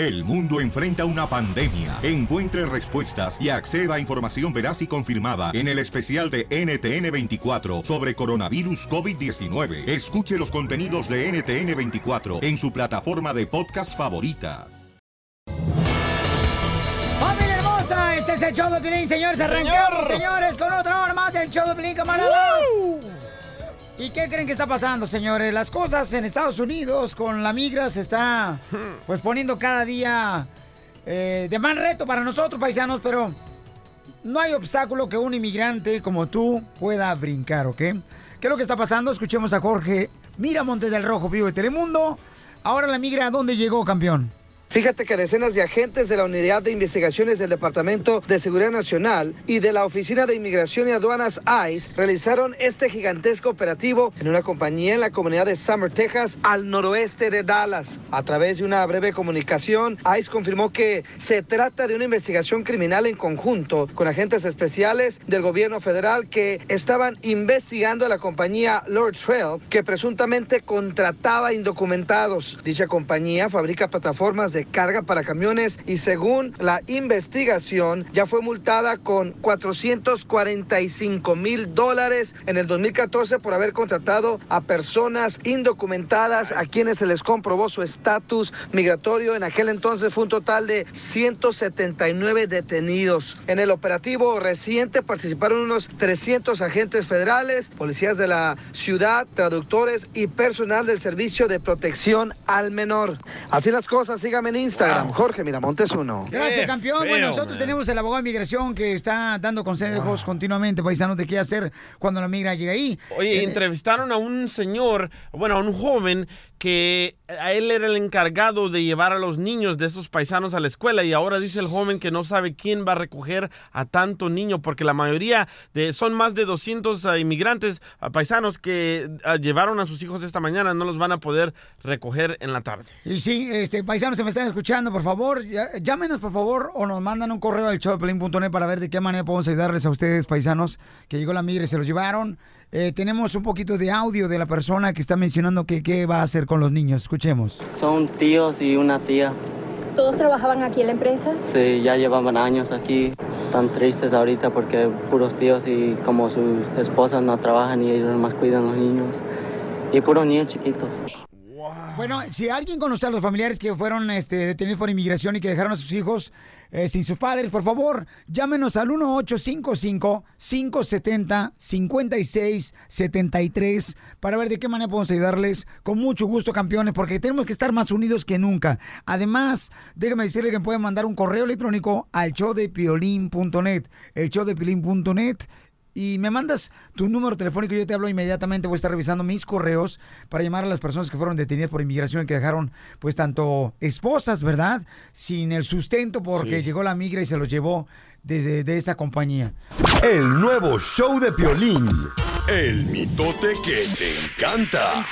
El mundo enfrenta una pandemia. Encuentre respuestas y acceda a información veraz y confirmada en el especial de NTN24 sobre coronavirus COVID-19. Escuche los contenidos de NTN24 en su plataforma de podcast favorita. ¡Familia hermosa! Este es el show de Pilín, señores. Arrancamos, señores, con otra hora más del show de Pilín, camaradas. ¿Y qué creen que está pasando, señores? Las cosas en Estados Unidos con la migra se está pues poniendo cada día eh, de más reto para nosotros, paisanos, pero no hay obstáculo que un inmigrante como tú pueda brincar, ¿ok? ¿Qué es lo que está pasando? Escuchemos a Jorge Miramontes del Rojo, vivo de Telemundo. Ahora la migra, ¿a dónde llegó, campeón? Fíjate que decenas de agentes de la Unidad de Investigaciones del Departamento de Seguridad Nacional y de la Oficina de Inmigración y Aduanas ICE realizaron este gigantesco operativo en una compañía en la comunidad de Summer, Texas, al noroeste de Dallas. A través de una breve comunicación, ICE confirmó que se trata de una investigación criminal en conjunto con agentes especiales del gobierno federal que estaban investigando a la compañía Lord Trail, que presuntamente contrataba indocumentados. Dicha compañía fabrica plataformas de carga para camiones y según la investigación ya fue multada con 445 mil dólares en el 2014 por haber contratado a personas indocumentadas a quienes se les comprobó su estatus migratorio. En aquel entonces fue un total de 179 detenidos. En el operativo reciente participaron unos 300 agentes federales, policías de la ciudad, traductores y personal del servicio de protección al menor. Así las cosas, síganme en Instagram, Jorge Miramontes uno. Gracias, campeón. bueno, nosotros tenemos el abogado de migración que está dando consejos continuamente, paisanos, de qué hacer cuando la migra llega ahí. Oye, Eh, entrevistaron a un señor, bueno, a un joven que a él era el encargado de llevar a los niños de esos paisanos a la escuela y ahora dice el joven que no sabe quién va a recoger a tanto niño porque la mayoría de son más de 200 ah, inmigrantes ah, paisanos que ah, llevaron a sus hijos esta mañana no los van a poder recoger en la tarde. Y sí, este, paisanos que me están escuchando, por favor, llámenos, por favor, o nos mandan un correo al showpelín.net para ver de qué manera podemos ayudarles a ustedes, paisanos, que llegó la migra y se los llevaron. Eh, tenemos un poquito de audio de la persona que está mencionando que qué va a hacer con los niños. Escuchemos. Son tíos y una tía. ¿Todos trabajaban aquí en la empresa? Sí, ya llevaban años aquí. Están tristes ahorita porque puros tíos y como sus esposas no trabajan y ellos más cuidan los niños. Y puros niños chiquitos. Bueno, si alguien conoce a los familiares que fueron este, detenidos por inmigración y que dejaron a sus hijos eh, sin sus padres, por favor, llámenos al 1855-570-5673 para ver de qué manera podemos ayudarles. Con mucho gusto, campeones, porque tenemos que estar más unidos que nunca. Además, déjame decirle que pueden mandar un correo electrónico al showdepiolín.net, el showdepiolín.net y me mandas tu número telefónico, yo te hablo inmediatamente, voy a estar revisando mis correos para llamar a las personas que fueron detenidas por inmigración y que dejaron pues tanto esposas, ¿verdad? Sin el sustento porque Sí. llegó la migra y se los llevó desde de esa compañía. El nuevo show de Piolín. El mitote que te encanta.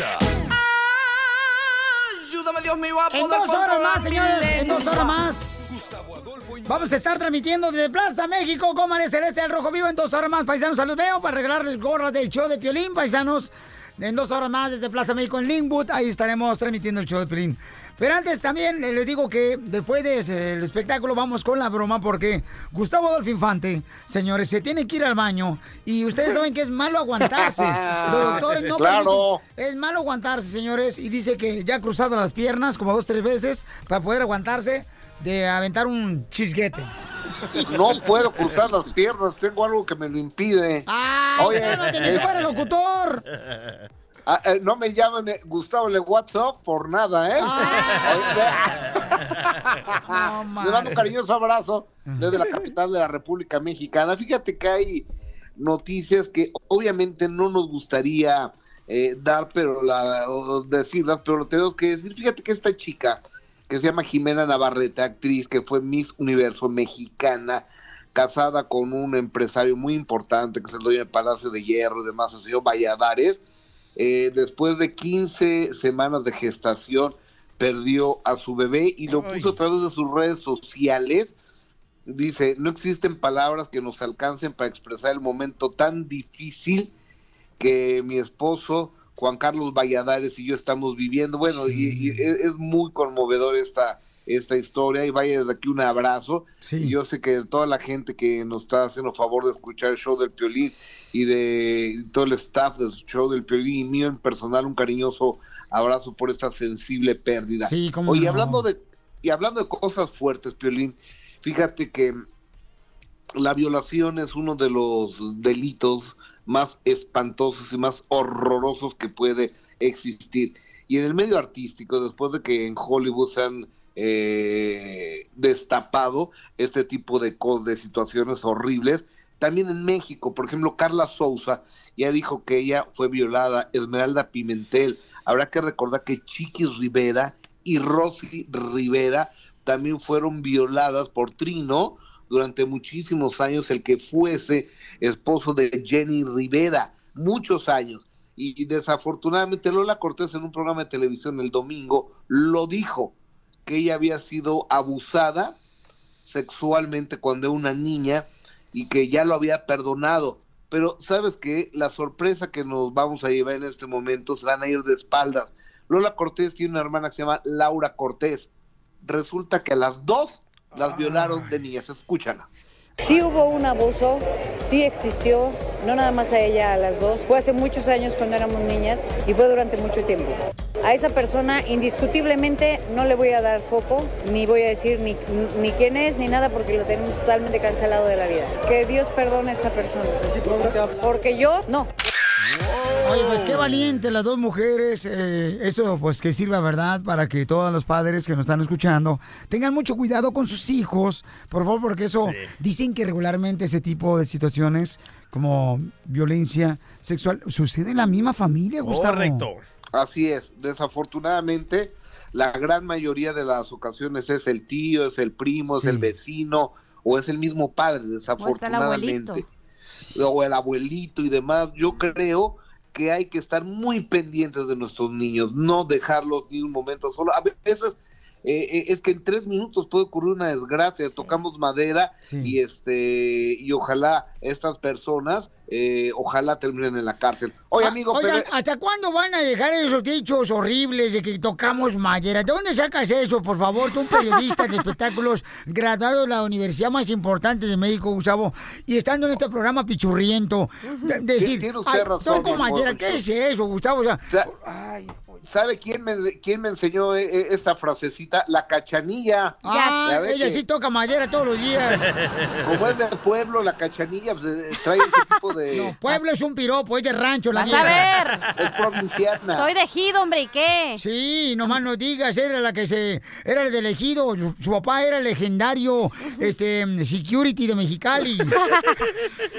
Ayúdame, Dios mío, a En poder dos horas más, señores, en dos horas más. Vamos a estar transmitiendo desde Plaza México, Comares Celeste al Rojo Vivo en dos horas más, paisanos. Los veo para regalarles gorras del show de Piolín, paisanos. En dos horas más desde Plaza México en Linkwood, ahí estaremos transmitiendo el show de Piolín. Pero antes también les digo que después del espectáculo vamos con la broma porque Gustavo Adolfo Infante, señores, se tiene que ir al baño y ustedes saben que es malo aguantarse. Los doctores no Claro. permiten- es malo aguantarse, señores, y dice que ya ha cruzado las piernas como dos, tres veces para poder aguantarse de aventar un chisguete. No puedo cruzar las piernas, tengo algo que me lo impide. ¡Ay, Oye, cálmate, ni eh, que fuera locutor! ah, eh, no me llaman eh, Gustavo Le WhatsApp por nada, ¿eh? No, Oye, Le mando un cariñoso abrazo desde la capital de la República Mexicana. Fíjate que hay noticias que obviamente no nos gustaría eh, dar, pero la, o decirlas, pero lo tenemos que decir. Fíjate que esta chica que se llama Jimena Navarrete, actriz que fue Miss Universo mexicana, casada con un empresario muy importante que es el dueño del Palacio de Hierro y demás, el señor Valladares, eh, después de 15 semanas de gestación, perdió a su bebé y lo puso a través de sus redes sociales. Dice, no existen palabras que nos alcancen para expresar el momento tan difícil que mi esposo Juan Carlos Valladares y yo estamos viviendo. Bueno, y, y es, es muy conmovedor esta, esta historia y vaya desde aquí un abrazo. Y yo sé que toda la gente que nos está haciendo favor de escuchar el show del Piolín y de todo el staff del show del Piolín y mío en personal un cariñoso abrazo por esta sensible pérdida. Sí, cómo Oye, no. hablando de y hablando de cosas fuertes, Piolín, fíjate que la violación es uno de los delitos más espantosos y más horrorosos que puede existir. Y en el medio artístico, después de que en Hollywood se han eh, destapado este tipo de, de situaciones horribles, también en México, por ejemplo, Carla Souza ya dijo que ella fue violada, Esmeralda Pimentel, habrá que recordar que Chiquis Rivera y Rosy Rivera también fueron violadas por Trino durante muchísimos años, el que fuese esposo de Jenny Rivera, muchos años. Y, desafortunadamente Lola Cortés en un programa de televisión el domingo lo dijo, que ella había sido abusada sexualmente cuando era una niña y que ya lo había perdonado. Pero sabes que la sorpresa que nos vamos a llevar en este momento se van a ir de espaldas. Lola Cortés tiene una hermana que se llama Laura Cortés. Resulta que a las dos las violaron de niñas. Escúchala. Sí hubo un abuso, sí existió, no nada más a ella, a las dos. Fue hace muchos años cuando éramos niñas y fue durante mucho tiempo. A esa persona indiscutiblemente no le voy a dar foco, ni voy a decir ni, ni quién es, ni nada, porque lo tenemos totalmente cancelado de la vida. Que Dios perdone a esta persona. Porque yo, no. Oye, pues qué valiente las dos mujeres. eh, eso pues que sirva, ¿verdad? Para que todos los padres que nos están escuchando tengan mucho cuidado con sus hijos, por favor, porque eso dicen que regularmente ese tipo de situaciones como violencia sexual sucede en la misma familia, Gustavo. Así es. Desafortunadamente, la gran mayoría de las ocasiones es el tío, es el primo, es el vecino o es el mismo padre, desafortunadamente. O el abuelito y demás. Yo creo que hay que estar muy pendientes de nuestros niños, no dejarlos ni un momento solo. A veces eh, eh, es que en tres minutos puede ocurrir una desgracia, tocamos madera y este y ojalá estas personas, eh, ojalá terminen en la cárcel. Oye, Ah, amigo, oigan, pero- ¿hasta cuándo van a dejar esos dichos horribles de que tocamos madera? ¿De dónde sacas eso, por favor? Tú, un periodista de espectáculos, graduado de la universidad más importante de México, Gustavo, y estando en este programa pichurriento, de- decir, Tiene usted "Ay, razón, toco mi amor". madera, ¿qué es eso, Gustavo? O sea, ¿Sabe quién me, quién me enseñó eh, eh, esta frasecita? La cachanilla. ah, ella que sí toca madera todos los días. Como es del pueblo, la cachanilla pues, eh, trae ese tipo de... No, pueblo es un piropo, es de rancho, la Vas a ver. Es provinciana. Soy de ejido, hombre, ¿y qué? Sí, nomás no digas, era la que se... Era el del ejido, su, su papá era el legendario este, security de Mexicali.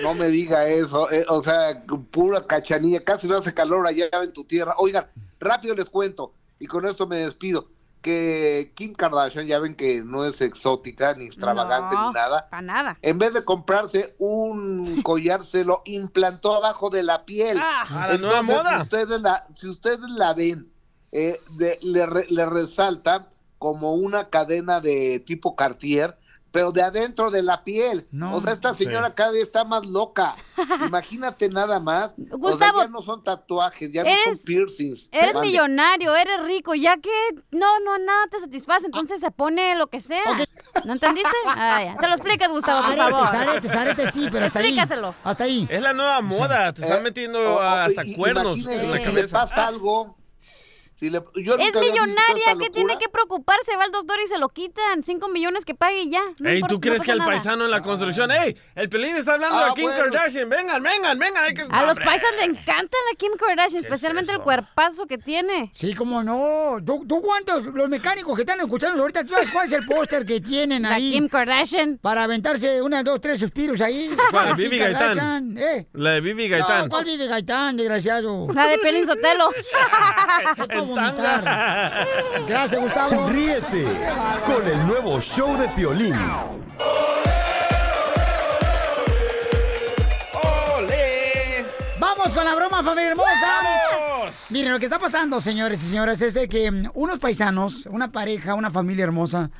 No me diga eso, eh, o sea, pura cachanilla, casi no hace calor allá en tu tierra. Oigan, rápido les cuento, y con esto me despido, que Kim Kardashian, ya ven que no es exótica, ni extravagante, No, ni nada. Para nada. En vez de comprarse un collar, se lo implantó abajo de la piel. Ah, a la nueva moda. Si ustedes la, si ustedes la ven, eh, de- le, re- le resalta como una cadena de tipo Cartier, pero de adentro de la piel. o sea, esta señora cada día está más loca. Imagínate nada más. O sea, Gustavo, ya no son tatuajes, ya no son piercings. Eres millonario, eres rico, ya que no, no, nada te satisface, entonces se pone lo que sea. ¿No entendiste? Ah, ya. Se lo explicas, Gustavo, por favor. aretes, aretes, sí, pero hasta ahí. Explícaselo. Hasta ahí. Es la nueva moda, te están metiendo o- o- hasta i- cuernos en la si le cabeza. pasa algo. Si le- yo Es millonaria, que tiene que preocuparse? Va al doctor y se lo quitan. Cinco millones que pague y ya. No Ey, ¿tú crees que el nada. paisano en la construcción? ¡Ey! El Pelín está hablando Ah, de Kim bueno. Kardashian. Vengan, vengan, vengan. Hay que... A los paisas le encanta la Kim Kardashian, especialmente el cuerpazo que tiene. Sí, cómo no. ¿Tú, tú cuántos, los mecánicos que están escuchando ahorita, ¿tú sabes cuál es el póster que tienen La ahí? Kim Kardashian. Para aventarse una, dos, tres suspiros ahí. ¿Cuál? La Vivi Gaitán. Kardashian, ¿Eh? La de Vivi Gaitán. No, ¿cuál Vivi Gaitán, desgraciado? La de Pelín Sotelo. Vomitar. Gracias, Gustavo. Ríete con el nuevo show de Piolín. ¡Vamos con la broma, familia hermosa! Miren, lo que está pasando, señores y señoras, es de que mm, unos paisanos, una pareja, una familia hermosa,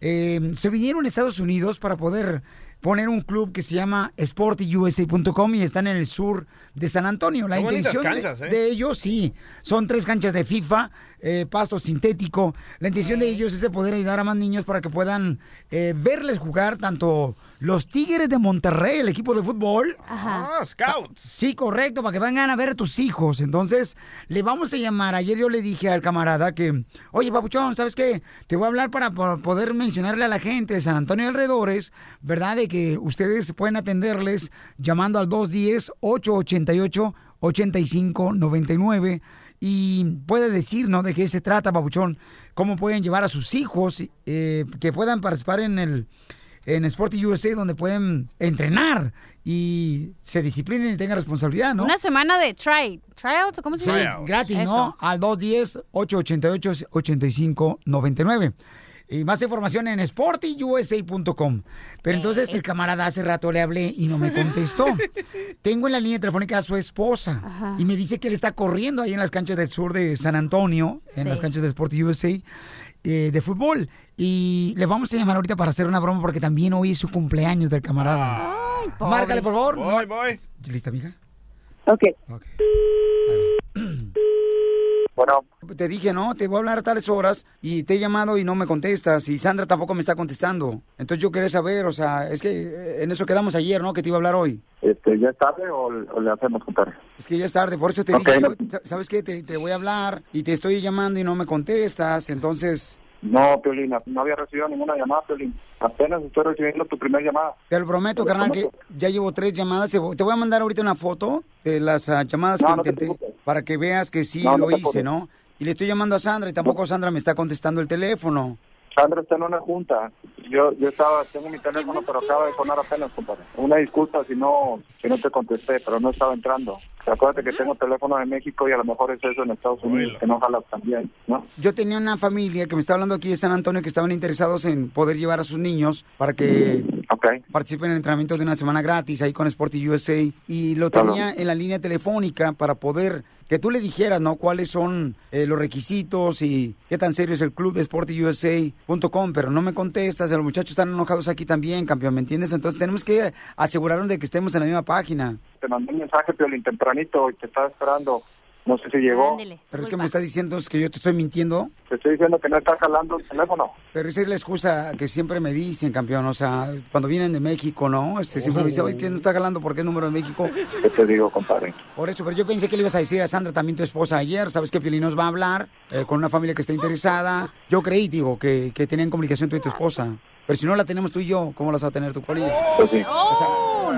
eh, se vinieron a Estados Unidos para poder poner un club que se llama sportyusa.com y están en el sur de San Antonio. La Qué intención de- ¿eh? de, ellos, sí, son tres canchas de FIFA, eh, pasto sintético. La intención de ellos es de poder ayudar a más niños para que puedan eh, verles jugar tanto los Tigres de Monterrey, el equipo de fútbol. Ah, scouts. Sí, correcto, para que vengan a ver a tus hijos. Entonces, le vamos a llamar. Ayer yo le dije al camarada que, oye, papuchón, ¿sabes qué? Te voy a hablar para, para poder mencionarle a la gente de San Antonio y alrededores, ¿verdad? De que ustedes pueden atenderles llamando al 210-888-8599 y puede decirnos de qué se trata, papuchón, cómo pueden llevar a sus hijos eh, que puedan participar en el en Sporty USA donde pueden entrenar y se disciplinen y tengan responsabilidad, ¿no? Una semana de try, tryouts, ¿o ¿cómo se Sí, dice? gratis, Eso. ¿no? Al 210-888-8599. Y más información en sportyusa.com. Pero entonces el camarada hace rato le hablé y no me contestó. Tengo en la línea telefónica a su esposa Ajá. y me dice que él está corriendo ahí en las canchas del sur de San Antonio, en Sí. las canchas de Sporty USA eh, de fútbol. Y le vamos a llamar ahorita para hacer una broma porque también hoy es su cumpleaños del camarada. Ay, pobre. Márcale, por favor. Voy, voy. ¿Lista, amiga? Ok. Bueno. Te dije, ¿no? Te voy a hablar a tales horas y te he llamado y no me contestas y Sandra tampoco me está contestando. Entonces yo quería saber, o sea, es que eh, en eso quedamos ayer, ¿no? Que te iba a hablar hoy. Este, ¿Ya es tarde o, o le hacemos contar? Es que ya es tarde, por eso te dije, yo, ¿sabes qué? Te, te voy a hablar y te estoy llamando y no me contestas, entonces... No, Piolín, no había recibido ninguna llamada, Piolín. Apenas estoy recibiendo tu primera llamada. Te lo prometo, Te lo carnal, que ya llevo tres llamadas. Te voy a mandar ahorita una foto de las ah, llamadas No, que no intenté. Para que veas que sí No, lo hice. ¿no? Y le estoy llamando a Sandra y tampoco Sandra me está contestando el teléfono. Sandra está en una junta. Yo yo estaba, tengo mi teléfono, pero acaba de sonar apenas, compadre. Una disculpa si no si no te contesté, pero no estaba entrando. Acuérdate que tengo teléfono de México y a lo mejor es eso en Estados Unidos, que no jala también, ¿no? Yo tenía una familia que me está hablando aquí de San Antonio que estaban interesados en poder llevar a sus niños para que participen en el entrenamiento de una semana gratis ahí con Sporty USA y lo Claro. tenía en la línea telefónica para poder que tú le dijeras, ¿no? Cuáles son eh, los requisitos y qué tan serio es el club de sportyusa.com, pero no me contestas, los muchachos están enojados aquí también, campeón, ¿me entiendes? Entonces tenemos que asegurarnos de que estemos en la misma página. Te mandé un mensaje, Piolín, tempranito y te estaba esperando. No sé si llegó. Pero es que me está diciendo es que yo te estoy mintiendo. Te estoy diciendo que no está jalando el teléfono. Pero esa es la excusa que siempre me dicen, campeón. O sea, cuando vienen de México, ¿no? Este, siempre me dicen, oye, ¿quién no está jalando? ¿Por qué el número de México? ¿Qué te digo, compadre? Por eso, pero yo pensé que le ibas a decir a Sandra, también tu esposa, ayer. Sabes que Piolín nos va a hablar eh, con una familia que está interesada. Yo creí, digo, que, que tenían comunicación tú y tu esposa. Pero si no la tenemos tú y yo, ¿cómo la vas a tener tú con ella? Pues sí. O sea,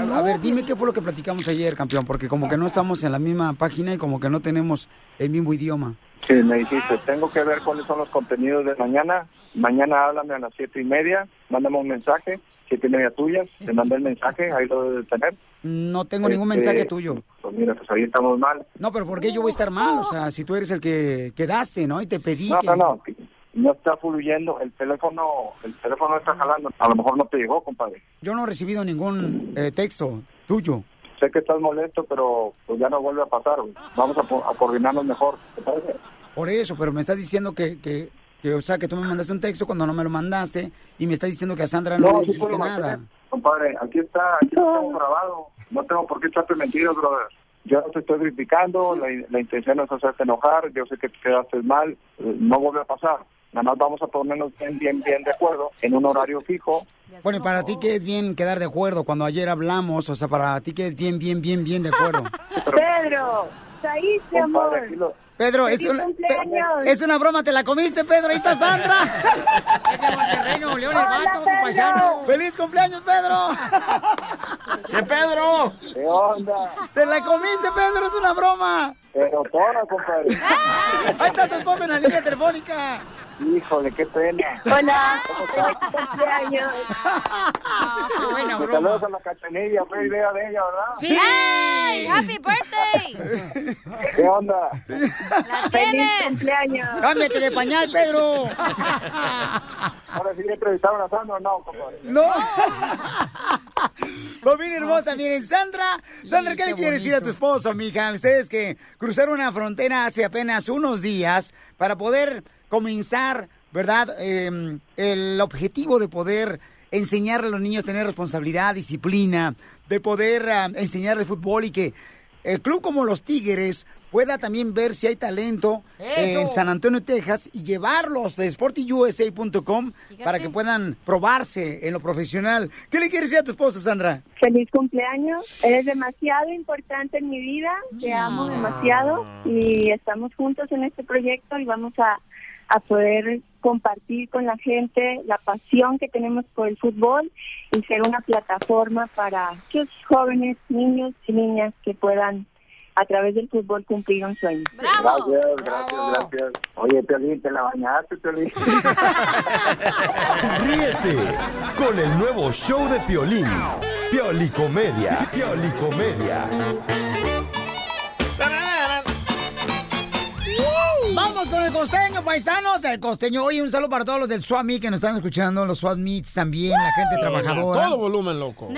a, a ver, dime qué fue lo que platicamos ayer, campeón, porque como que no estamos en la misma página y como que no tenemos el mismo idioma. Sí, me dijiste, tengo que ver cuáles son los contenidos de mañana. Mañana háblame a las siete y media, mándame un mensaje, siete y media tuyas, te mandé el mensaje, ahí lo debes de tener. No tengo ningún Este, mensaje tuyo. Pues mira, pues ahí estamos mal. No, pero ¿por qué yo voy a estar mal? O sea, si tú eres el que quedaste, ¿no? Y te pedí No, que... no, no, no está fluyendo, el teléfono, el teléfono no está jalando. A lo mejor no te llegó, compadre. Yo no he recibido ningún eh, texto tuyo. Sé que estás molesto, pero pues ya no vuelve a pasar. Vamos a, a coordinarnos mejor, ¿te parece? Por eso, pero me estás diciendo que, que, que, o sea, que tú me mandaste un texto cuando no me lo mandaste y me estás diciendo que a Sandra no, le sí dijiste nada. mantener. Compadre, aquí está, aquí tengo grabado. No tengo por qué echarte mentiras, brother. Yo no te estoy criticando, la, la intención es hacerte enojar, yo sé que te quedaste mal, eh, no vuelve a pasar. Nada más vamos a ponernos bien, bien, bien de acuerdo en un horario fijo. Bueno, y para ti que es bien quedar de acuerdo cuando ayer hablamos, o sea, para ti que es bien, bien, bien, bien de acuerdo. Pedro, saliste, amor. Pedro, es ¡Feliz una, es una broma, te la comiste, Pedro, ahí está Sandra. Es de Monterrey, Nuevo León, el Hola, vato, tu Pedro. paisano. ¡Feliz cumpleaños, Pedro! ¿Qué Pedro? ¿Qué onda? ¡Te la comiste, Pedro! ¡Es una broma! Pero toda, compadre. Ahí está tu esposa en la línea telefónica. Híjole, qué pena. Hola, ¿Cómo feliz cumpleaños. Buena Pues broma. saludos a la cachanilla, fue idea de ella, ¿verdad? ¡Sí! ¡Hey! ¡Happy birthday! ¿Qué onda? ¡La Feliz tienes! cumpleaños. ¡Cámbiate de pañal, Pedro! Ahora sí le entrevistaron a Sandra, no, compadre. ¡No! Familia hermosa, miren, Sandra, Sandra, ¿qué, le quieres decir a tu esposo, mija? Ustedes que cruzaron una frontera hace apenas unos días para poder comenzar, ¿verdad? Eh, el objetivo de poder enseñarle a los niños a tener responsabilidad, disciplina, de poder ah, enseñarle fútbol y que el club como los Tigres pueda también ver si hay talento Eso. en San Antonio, Texas y llevarlos de sportyusa.com para que puedan probarse en lo profesional. ¿Qué le quieres decir a tu esposa, Sandra? Feliz cumpleaños. Eres demasiado importante en mi vida. Te amo demasiado y estamos juntos en este proyecto y vamos a, a poder compartir con la gente la pasión que tenemos por el fútbol y ser una plataforma para que los jóvenes, niños y niñas que puedan a través del fútbol cumplir un sueño. Gracias, gracias, gracias. Oye, Piolín, te la bañaste, Piolín. Ríete con el nuevo show de Piolín. Piolicomedia. Piolicomedia. Vamos con el costeño, paisanos del costeño. Oye, un saludo para todos los del SWAT que nos están escuchando, los SWAT Meets también, la gente trabajadora. Todo volumen, loco.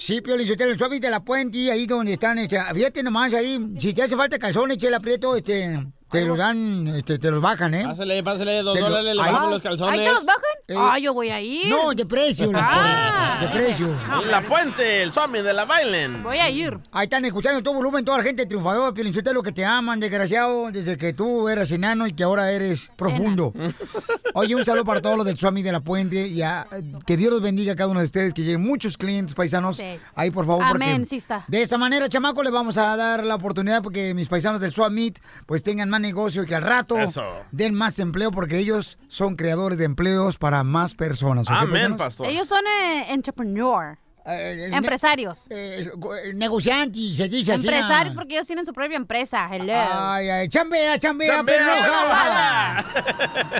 Sí, Piolín, yo te el SWAT Meet de la Puente, ahí donde están, este, fíjate nomás ahí, si te hace falta calzones, chela aprieto, este, te los dan, este, te los bajan, ¿eh? Pásale, pásale, dos Te lo- dólares, le bajamos los calzones. ¿Ahí te los bajan? Eh, ah, yo voy a ir. No, de precio, loco, Ah. de precio. En la puente, el summit de la Bailen. Voy a ir. Ahí están escuchando todo volumen, toda la gente triunfadora, lo que te aman, desgraciado, desde que tú eras enano y que ahora eres profundo. Oye, un saludo para todos los del Swami de la Puente y a- que Dios los bendiga a cada uno de ustedes, que lleguen muchos clientes paisanos. Sí. Ahí, por favor, porque Amén, sí está. de esta manera, chamaco, le vamos a dar la oportunidad porque mis paisanos del Swamit pues tengan más negocio y que al rato Eso. den más empleo porque ellos son creadores de empleos para más personas. ¿ok, Amén, pastor. Ellos son eh, entrepreneur. Eh, eh, Empresarios. eh, negociantes, se dice así. Empresarios ¿no? porque ellos tienen su propia empresa. Hello. Ay, ay, chambea, chambea, Chambea, pero no jala.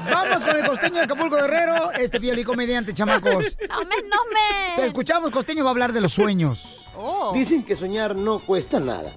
Vamos con el costeño de Acapulco Guerrero, este comediante, chamacos. No me, no me. Te escuchamos, costeño va a hablar de los sueños. Oh. Dicen que soñar no cuesta nada.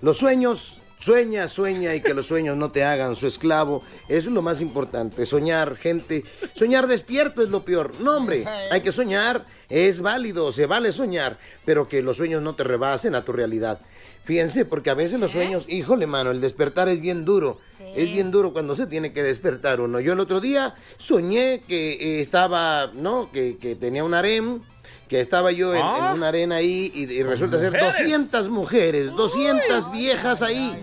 Los sueños, sueña, sueña y que los sueños no te hagan su esclavo. Eso es lo más importante. Soñar, gente. Soñar despierto es lo peor. No, hombre, hay que soñar. Es válido, se vale soñar, pero que los sueños no te rebasen a tu realidad. Fíjense, porque a veces los sueños, híjole, mano, el despertar es bien duro. Es bien duro cuando se tiene que despertar uno. Yo el otro día soñé que eh, estaba, ¿no? Que, que tenía un harem, que estaba yo en, Ah. en una arena ahí y, y resulta ser mujeres. 200 mujeres, 200 viejas ahí,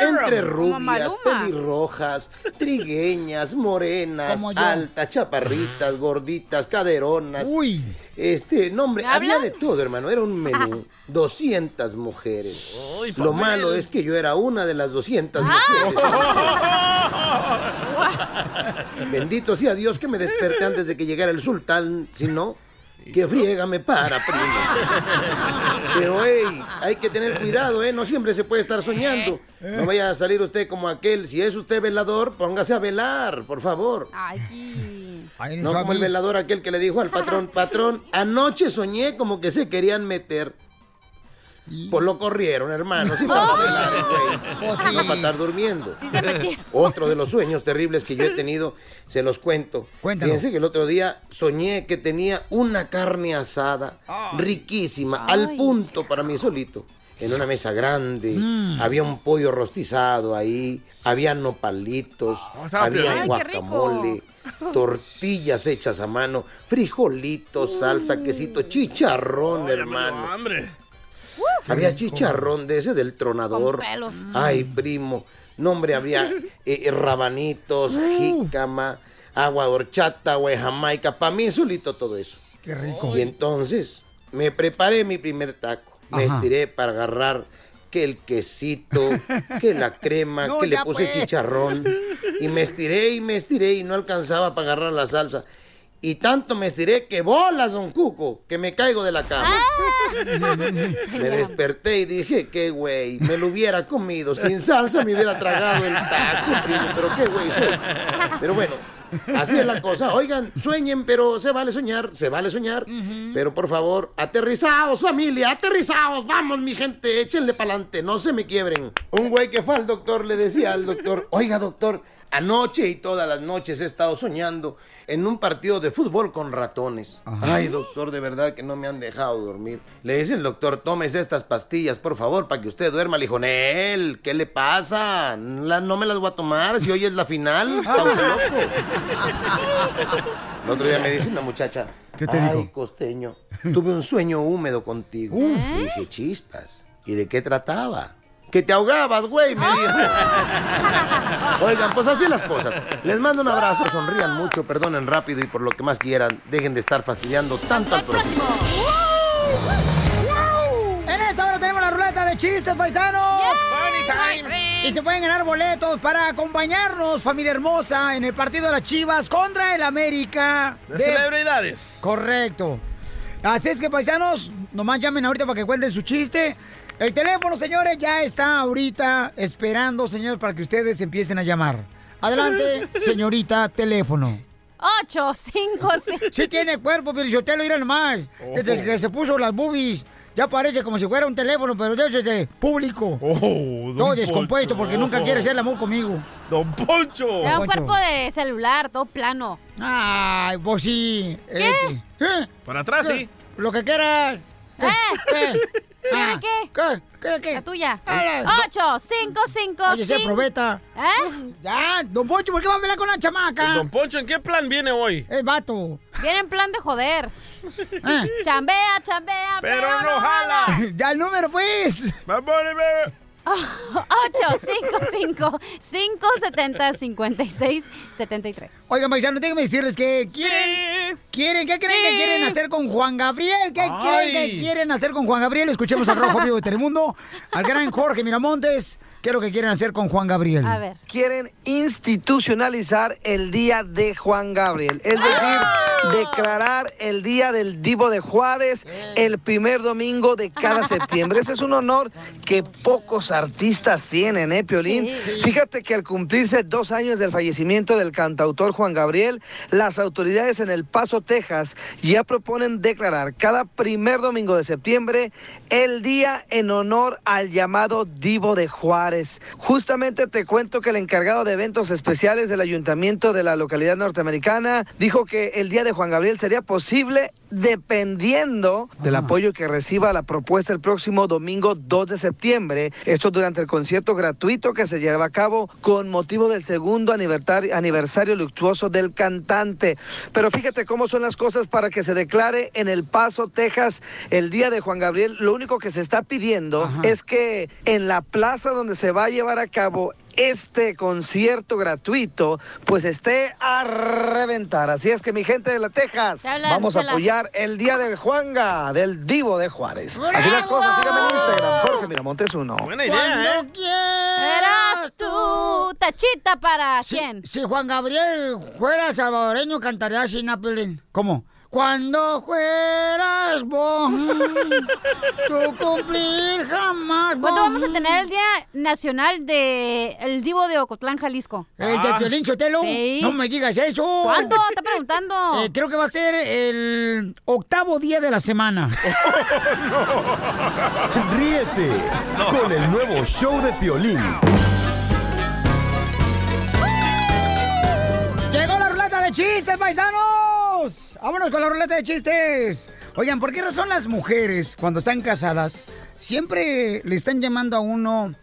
entre rubias, pelirrojas, trigueñas, morenas, altas, chaparritas, gorditas, caderonas. Uy. Este, no, hombre, ¿Me había de todo, hermano, era un menú. 200 mujeres. Uy, Lo malo es que yo era una de las 200 mujeres. Bendito sea Dios que me desperté antes de que llegara el sultán, si no, que friega me para, primo. Pero, hey, hay que tener cuidado, ¿eh? No siempre se puede estar soñando. No vaya a salir usted como aquel. Si es usted velador, póngase a velar, por favor. No como el velador aquel que le dijo al patrón, patrón, anoche soñé como que se querían meter. Pues lo corrieron, hermano. Estaba velado, güey. Pues No sí. para estar durmiendo. Sí se metieron. Otro de los sueños terribles que yo he tenido, se los cuento. Cuéntanos. Fíjense que el otro día soñé que tenía una carne asada riquísima, al punto para mí solito. En una mesa grande, Mm. había un pollo rostizado ahí, había nopalitos, estaba había. Ay, guacamole, tortillas hechas a mano, frijolitos, salsa, quesito, chicharrón, hermano. Había chicharrón de ese del tronador. Con pelos. Ay, primo. No, hombre, había eh, eh, rabanitos, jícama, agua de horchata, agua de jamaica. Para mí solito todo eso. Qué rico. Y entonces me preparé mi primer taco. Me Ajá. estiré para agarrar que el quesito, que la crema, No, que le puse pues. chicharrón. Y me estiré y me estiré y no alcanzaba para agarrar la salsa. Y tanto me estiré que bolas, don Cuco, que me caigo de la cama. Me desperté y dije, qué güey, me lo hubiera comido. Sin salsa me hubiera tragado el taco, primo, pero qué güey soy. Pero bueno, así es la cosa. Oigan, sueñen, pero se vale soñar, se vale soñar. Pero por favor, aterrizaos, familia, aterrizaos. Vamos, mi gente, échenle pa'lante, no se me quiebren. Un güey que fue al doctor le decía al doctor, oiga, doctor, Anoche y todas las noches he estado soñando en un partido de fútbol con ratones. Ay, doctor, de verdad que no me han dejado dormir. Le dice el doctor, tómese estas pastillas, por favor, para que usted duerma. Le dijo, Nel, ¿qué le pasa? La- no me las voy a tomar si hoy es la final. Está usted loco. El otro día me dice una muchacha, ¿Qué te Ay, dijo? costeño, tuve un sueño húmedo contigo. Uh. Le dije, chispas. ¿Y de qué trataba? Que te ahogabas, güey, me dijo. Oigan, pues así las cosas. Les mando un abrazo, sonrían mucho, perdonen rápido y por lo que más quieran, dejen de estar fastidiando tanto al prójimo. En esta hora tenemos la ruleta de chistes, paisanos. Y se pueden ganar boletos para acompañarnos, familia hermosa, en el partido de las Chivas contra el América. De celebridades. Correcto. Así es que, paisanos, nomás llamen ahorita para que cuenten su chiste. El teléfono, señores, ya está ahorita esperando, señores, para que ustedes empiecen a llamar. Adelante, señorita, teléfono. 8, 5, 6. Sí tiene cuerpo, pero yo te lo diré nomás. Desde que se puso las boobies, ya parece como si fuera un teléfono, pero de ese público. don todo descompuesto Poncho. porque nunca quiere hacer el amor conmigo. Don Poncho. Da un cuerpo de celular, todo plano. Ay, pues sí. ¿Qué? Eh, ¿eh? Para atrás, sí. Lo que quieras. ¿Qué? ¿Qué? ¿Tiene Ah, qué? ¿Qué? ¿Qué? ¿Qué? La tuya. 8, 5, 5, Oye, se probeta. ¿Eh? Ya, don Poncho, ¿por qué va a hablar con la chamaca? Don Poncho, ¿en qué plan viene hoy? Es vato. Viene en plan de joder. Eh. Chambea, chambea, pero, Pero no jala. ya el número, pues. 8, 5, 5, 5, 70, 56, 73. Oigan, paisanos, déjenme decirles que quieren... ¿Quieren? ¿Qué creen que quieren hacer con Juan Gabriel? ¿Qué creen que Ay. quieren hacer con Juan Gabriel? Escuchemos al Rojo Vivo de Telemundo, al gran Jorge Miramontes. ¿Qué es lo que quieren hacer con Juan Gabriel? A ver. Quieren institucionalizar el día de Juan Gabriel, es decir, declarar el día del Divo de Juárez el primer domingo de cada septiembre. Ese es un honor que pocos artistas tienen, ¿eh, Piolín? Fíjate que al cumplirse dos años del fallecimiento del cantautor Juan Gabriel, las autoridades en El Paso, Texas, ya proponen declarar cada primer domingo de septiembre el día en honor al llamado Divo de Juárez. Justamente te cuento que el encargado de eventos especiales del ayuntamiento de la localidad norteamericana dijo que el día de Juan Gabriel sería posible dependiendo del apoyo que reciba la propuesta el próximo domingo 2 de septiembre. Esto durante el concierto gratuito que se lleva a cabo con motivo del segundo aniversario, aniversario luctuoso del cantante. Pero fíjate cómo son las cosas para que se declare en El Paso, Texas, el día de Juan Gabriel. Lo único que se está pidiendo es que en la plaza donde se va a llevar a cabo este concierto gratuito, pues esté a reventar. Así es que mi gente de la Texas, hablan, vamos a apoyar el día del Juanga, del Divo de Juárez. Así las cosas, síganme en Instagram, Jorge Miramontes uno. Buena Cuando quieras Eras tú, tachita para quién. Si Juan Gabriel fuera salvadoreño, cantaría así, Napelín. ¿Cómo? Cuando fueras vos, tu cumplir jamás. ¿Cuándo vamos a tener el Día Nacional de el Divo de Ocotlán, Jalisco? ¿El de Piolín Sotelo? Sí. No me digas eso. ¿Cuándo? Está preguntando. Eh, creo que va a ser el octavo día de la semana. Ríete con el nuevo show de Piolín. De chistes, paisanos! ¡Vámonos con la ruleta de chistes! Oigan, ¿por qué razón las mujeres, cuando están casadas, siempre le están llamando a uno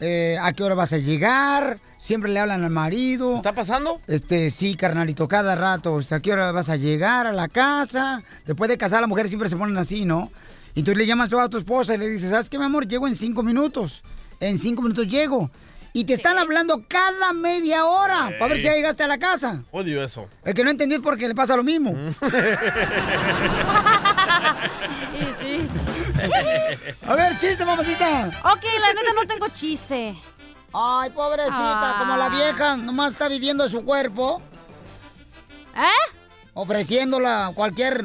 eh, a qué hora vas a llegar? Siempre le hablan al marido. ¿Está pasando? Este, sí, carnalito, cada rato. o sea, ¿A qué hora vas a llegar a la casa? Después de casar, las mujeres siempre se ponen así, ¿no? Y entonces le llamas tú a tu esposa y le dices, ¿sabes qué, mi amor? Llego en cinco minutos. En cinco minutos llego. Y te están hablando cada media hora para ver si ya llegaste a la casa. Odio eso. El que no entendió es porque le pasa lo mismo. Sí, sí. A ver, chiste, mamacita. Ok, la neta no tengo chiste. Ay, pobrecita, Ah. como la vieja nomás está viviendo de su cuerpo. ¿Eh? Ofreciéndola cualquier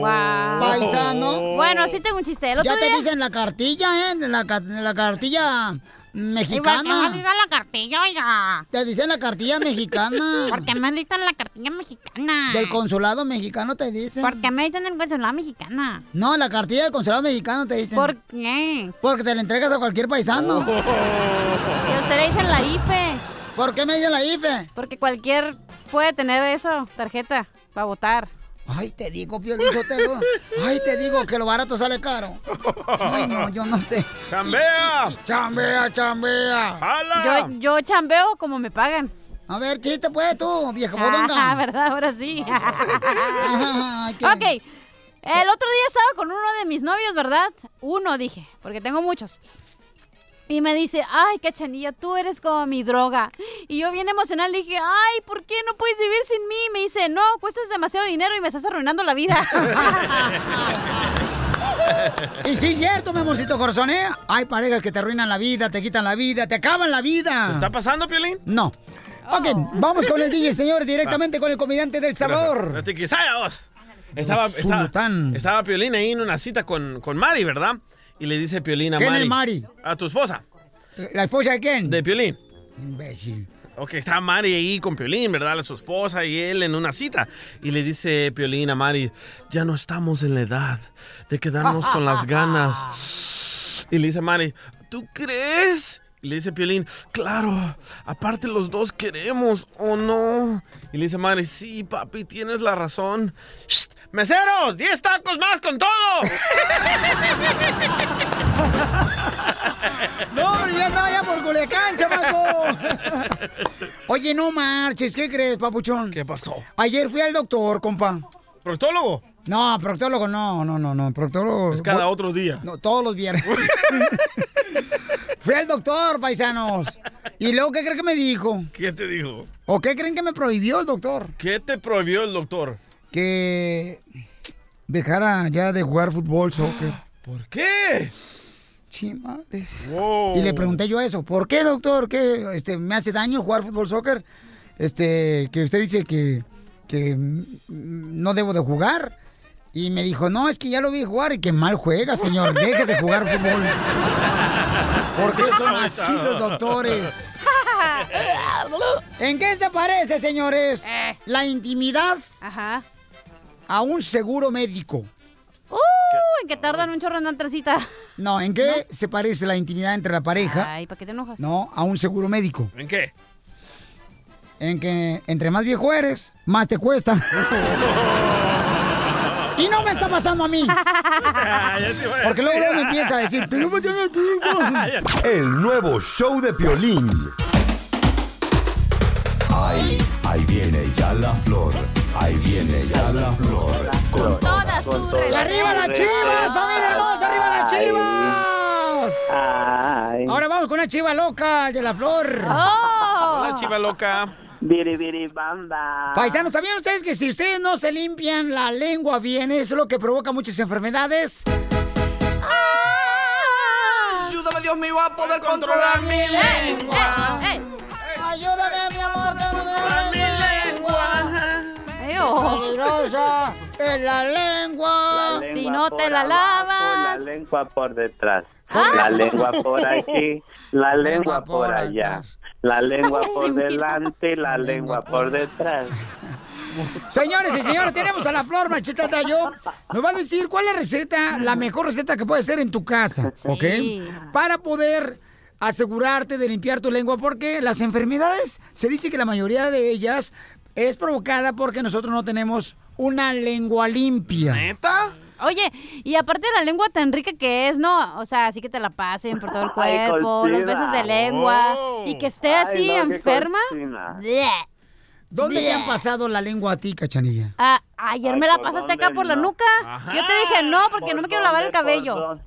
Wow. paisano. Bueno, sí tengo un chiste. El otro Ya te dicen la cartilla, ¿eh? La, ca- la cartilla mexicana. ¿Y por qué me dicen la cartilla, oiga? Te dicen la cartilla mexicana. ¿Por qué me dicen la cartilla mexicana? Del consulado mexicano te dicen. ¿Por qué me dicen el consulado mexicana? No, la cartilla del consulado mexicano te dicen. ¿Por qué? Porque te la entregas a cualquier paisano. Y a usted le dicen la IFE. ¿Por qué me dicen la IFE? Porque cualquier puede tener eso, tarjeta, para votar. Ay, te digo, Pio Lizotelo. Ay, te digo que lo barato sale caro. Ay, no, yo no sé. ¡Chambea! Chambea, chambea. Yo, yo chambeo como me pagan. A ver, chiste pues tú, vieja Ah, bodonga. ¿verdad? Ahora sí. Ay, qué- ok. El otro día estaba con uno de mis novios, ¿verdad? Uno, dije, porque tengo muchos. Y me dice, ay, cachanilla, tú eres como mi droga. Y yo bien emocional le dije, ay, ¿por qué no puedes vivir sin mí? Y me dice, no, cuestas demasiado dinero y me estás arruinando la vida. Y sí, cierto, mi amorcito corazón, ¿eh? Hay parejas que te arruinan la vida, te quitan la vida, te acaban la vida. ¿Te está pasando, Piolín? No. Ok, vamos con el DJ, señores, directamente con el comediante del Salvador. Vos. Estaba, estaba, sultán. estaba Piolín ahí en una cita con, con Mari, ¿verdad? Y le dice Piolín a ¿Quién Mari. es Mari? A tu esposa. ¿La esposa de quién? De Piolín. Imbécil. Ok, está Mari ahí con Piolín, ¿verdad? Su esposa y él en una cita. Y le dice Piolín a Mari, ya no estamos en la edad de quedarnos con las ganas. Y le dice Mari, ¿tú crees? Y le dice Piolín, claro, aparte los dos queremos, ¿o no? Y le dice Mari, sí, papi, tienes la razón. Shh, ¡Mesero! ¡Diez tacos más con todo! No, ya estaba ya por Culiacán, chamaco. Oye, no marches, ¿qué crees, papuchón? ¿Qué pasó? Ayer fui al doctor, compa. ¿Proctólogo? No, proctólogo no, no, no, no, proctólogo. Es cada otro día. No, todos los viernes. fui al doctor, paisanos. ¿Y luego qué creen que me dijo? ¿Qué te dijo? ¿O qué creen que me prohibió el doctor? ¿Qué te prohibió el doctor? Que dejara ya de jugar fútbol, soccer. ¿Por qué? Chimales. Wow. Y le pregunté yo eso, ¿por qué, doctor? ¿Qué este, me hace daño jugar fútbol soccer? Este, que usted dice que, que no debo de jugar. Y me dijo, no, es que ya lo vi jugar y que mal juega, señor. Deje de jugar fútbol. ¿Por qué son así los doctores? ¿En qué se parece, señores? La intimidad Ajá. a un seguro médico. Uh, en que tardan un chorro en dar cita. No, ¿en qué se parece la intimidad entre la pareja? Ay, ¿para qué te enojas? No, a un seguro médico. ¿En qué? En que entre más viejo eres, más te cuesta. y no me está pasando a mí. Porque luego, luego me empieza a decir, te estoy pasando a ti, güey". El nuevo show de Piolín. Ahí, ahí viene ya la flor. Ahí viene ya la flor. Con Todas sus ¡Arriba las chivas, familia hermosa! ¡Arriba las chivas! Ahora vamos con una chiva loca de la flor. ¡Oh! Hola, chiva loca. Biri, biri, banda. Paisanos, ¿sabían ustedes que si ustedes no se limpian la lengua bien, eso es lo que provoca muchas enfermedades? Ayúdame, Dios mío, a poder controlar mi lengua. Ayúdame, mi amor, que mi lengua. Peligrosa es la lengua. La Si lengua no te por la abajo, lavas. La lengua por detrás. Ah. La lengua por aquí, la lengua por por allá. La lengua por delante, la lengua por detrás. Señores y señores, tenemos a la Flor Macheta Tayo. Nos va a decir cuál es la receta, la mejor receta que puedes hacer en tu casa, ¿ok? Para poder asegurarte de limpiar tu lengua, porque las enfermedades, se dice que la mayoría de ellas es provocada porque nosotros no tenemos una lengua limpia. ¿Neta? Oye, y aparte de la lengua tan rica que es, ¿no? O sea, así que te la pasen por todo el Ay, cuerpo, los cochina. besos de lengua, Oh. y que esté Ay, así no, enferma. ¿Dónde te han pasado la lengua a ti, cachanilla? Ah, ayer Ay, me la ¿por pasaste acá por la nuca. Yo te dije no, porque no me quiero lavar el cabello.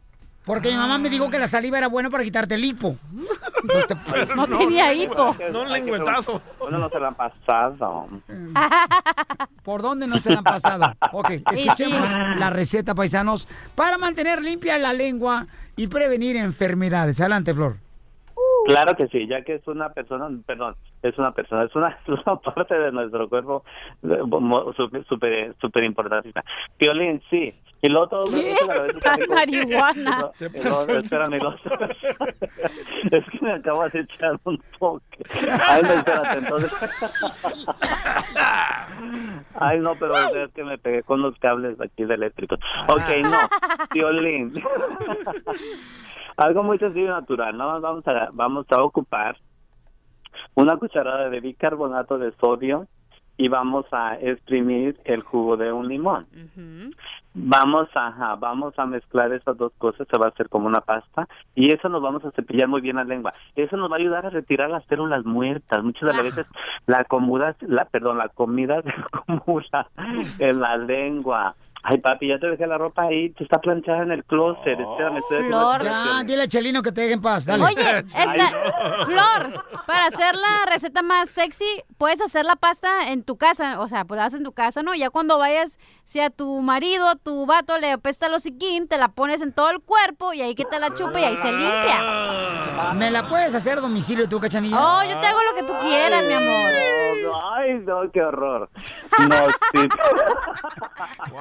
Porque mi mamá me dijo que la saliva era buena para quitarte el hipo. No tenía hipo. No un lengüetazo. Uno no se la ha pasado. ¿Por dónde no se la han pasado? Ok, escuchemos sí. la receta, paisanos, para mantener limpia la lengua y prevenir enfermedades. Adelante, Flor. Claro que sí, ya que es una persona, perdón, es una persona, es una, es una parte de nuestro cuerpo eh, súper súper súper importante. Violín, sí, Y luego todo ¿Qué? Tal marihuana. Espérame, y luego- es que me acabo de echar un toque. Ay, no, espérate, entonces. Ay, no, pero es que me pegué con los cables aquí de eléctricos. Ok, no, violín. Algo muy sencillo y natural. ¿no? Vamos a, vamos a ocupar una cucharada de bicarbonato de sodio y vamos a exprimir el jugo de un limón. Vamos a, ajá, vamos a mezclar esas dos cosas, se va a hacer como una pasta y eso nos vamos a cepillar muy bien la lengua. Eso nos va a ayudar a retirar las células muertas. Muchas de las veces la comida, la, perdón, la comida se acumula en la lengua. Ay, papi, ya te dejé la ropa ahí, te está planchada en el closet. Espérame, estoy haciendo Ya, operaciones. dile a Chelino que te deje en paz, dale. Oye, esta, Flor, para hacer la receta más sexy, puedes hacer la pasta en tu casa, o sea, pues la haces en tu casa, ¿no? Ya cuando vayas, si a tu marido, a tu vato le apesta el hociquín, te la pones en todo el cuerpo y ahí que te la chupa y ahí se limpia. ¿Me la puedes hacer a domicilio tú, cachanilla? Oh, yo te hago lo que tú quieras, mi amor. No, no, ay, no, qué horror. No, sí.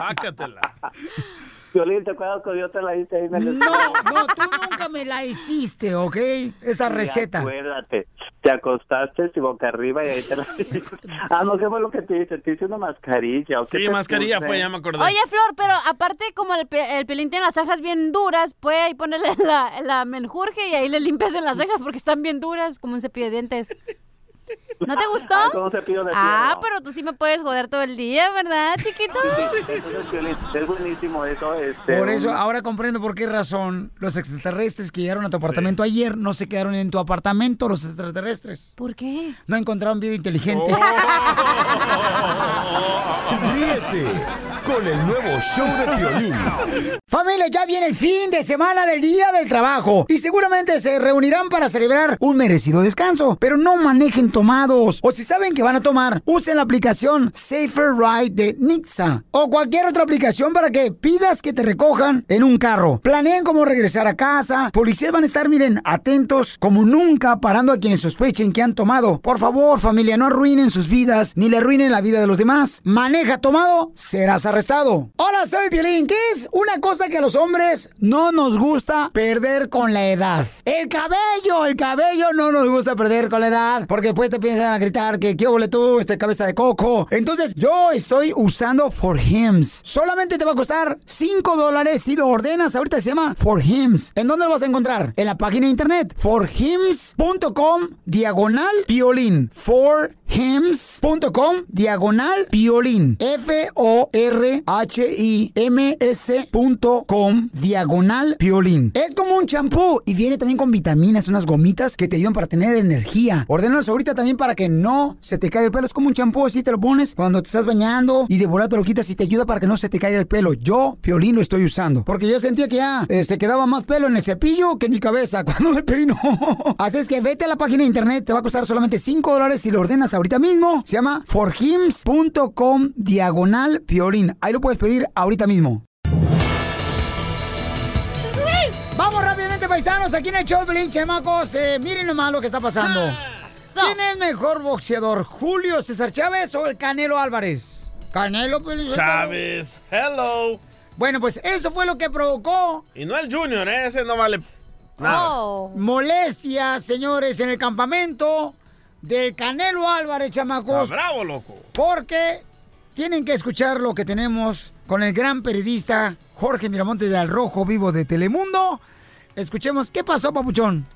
Violín, ¿te acuerdas cuando yo te la hice ahí en el No, no, tú nunca me la hiciste, ¿ok? Esa Sí, receta. Acuérdate, te acostaste y boca arriba y ahí te la Ah, no, ¿qué fue lo que te hice? Te hice una mascarilla. ¿o qué Sí, te mascarilla puse? fue, ya me acordé. Oye, Flor, pero aparte como el, pe- el pelín tiene las cejas bien duras, puede ahí ponerle la, la menjurje y ahí le limpias en las cejas porque están bien duras, como un cepillo de dientes. ¿No te gustó? Ah, como un cepillo de Ah, pero tú sí me puedes joder todo el día, ¿verdad, chiquito? Es buenísimo eso. Este, Por eso un- ahora comprendo por qué razón los extraterrestres que llegaron a tu apartamento ayer no se quedaron en tu apartamento, los extraterrestres. ¿Por qué? No encontraron vida inteligente. Ríete con el nuevo show de violín. Familia, ya viene el fin de semana del Día del Trabajo y seguramente se reunirán para celebrar un merecido descanso, pero no manejen tomados o si saben que van a tomar, usen la aplicación Safer Ride de Nixa o cualquier otra aplicación para que pidas que te recojan en un carro. Planeen cómo regresar a casa, policías van a estar, miren, atentos como nunca parando a quienes sospechen que han tomado. Por favor, familia, no arruinen sus vidas ni le arruinen la vida de los demás. Maneja tomado, serás arrestado. Hola, soy Piolín. ¿Qué es una cosa que a los hombres no nos gusta perder con la edad? El cabello, el cabello no nos gusta perder con la edad porque después te piensan a gritar que qué tú, este cabeza de coco. Entonces yo estoy usando For Hims. Solamente te va a costar 5 dólares si lo ordenas. Ahorita se llama For Hims. ¿En dónde lo vas a encontrar? En la página de internet forhims.com diagonal piolín. Forhims.com diagonal piolín. F-O-R-H-I-M-S.com diagonal piolín. Es como un champú y viene también con vitaminas, unas gomitas que te ayudan para tener energía. Ordenalos ahorita también para que no se te caiga el pelo. Es como un champú, así te lo pones cuando te estás bañando y de volada te lo quitas y te ayuda para que no se te caiga el pelo. Yo, piolín, lo estoy usando. Porque yo sentía que ya eh, se quedaba más pelo en el cepillo que en mi cabeza cuando me peino. Así es que vete a la página de internet, te va a costar solamente 5 dólares si lo ordenas ahorita mismo. Se llama forhims.com diagonal piolín. Ahí lo puedes pedir ahorita mismo. Vamos rápidamente, paisanos, aquí en el show de Pelín, chamacos. Eh, miren nomás lo que está pasando. ¿Quién es mejor boxeador, Julio César Chávez o el Canelo Álvarez? Canelo, Pelín. Chávez, hello. Bueno, pues eso fue lo que provocó Y no el Junior, ¿eh? ese no vale nada. Oh. molestias, señores, en el campamento del Canelo Álvarez, chamacos. Bravo, loco. Porque tienen que escuchar lo que tenemos con el gran periodista Jorge Miramontes de Al Rojo Vivo de Telemundo. Escuchemos qué pasó, papuchón.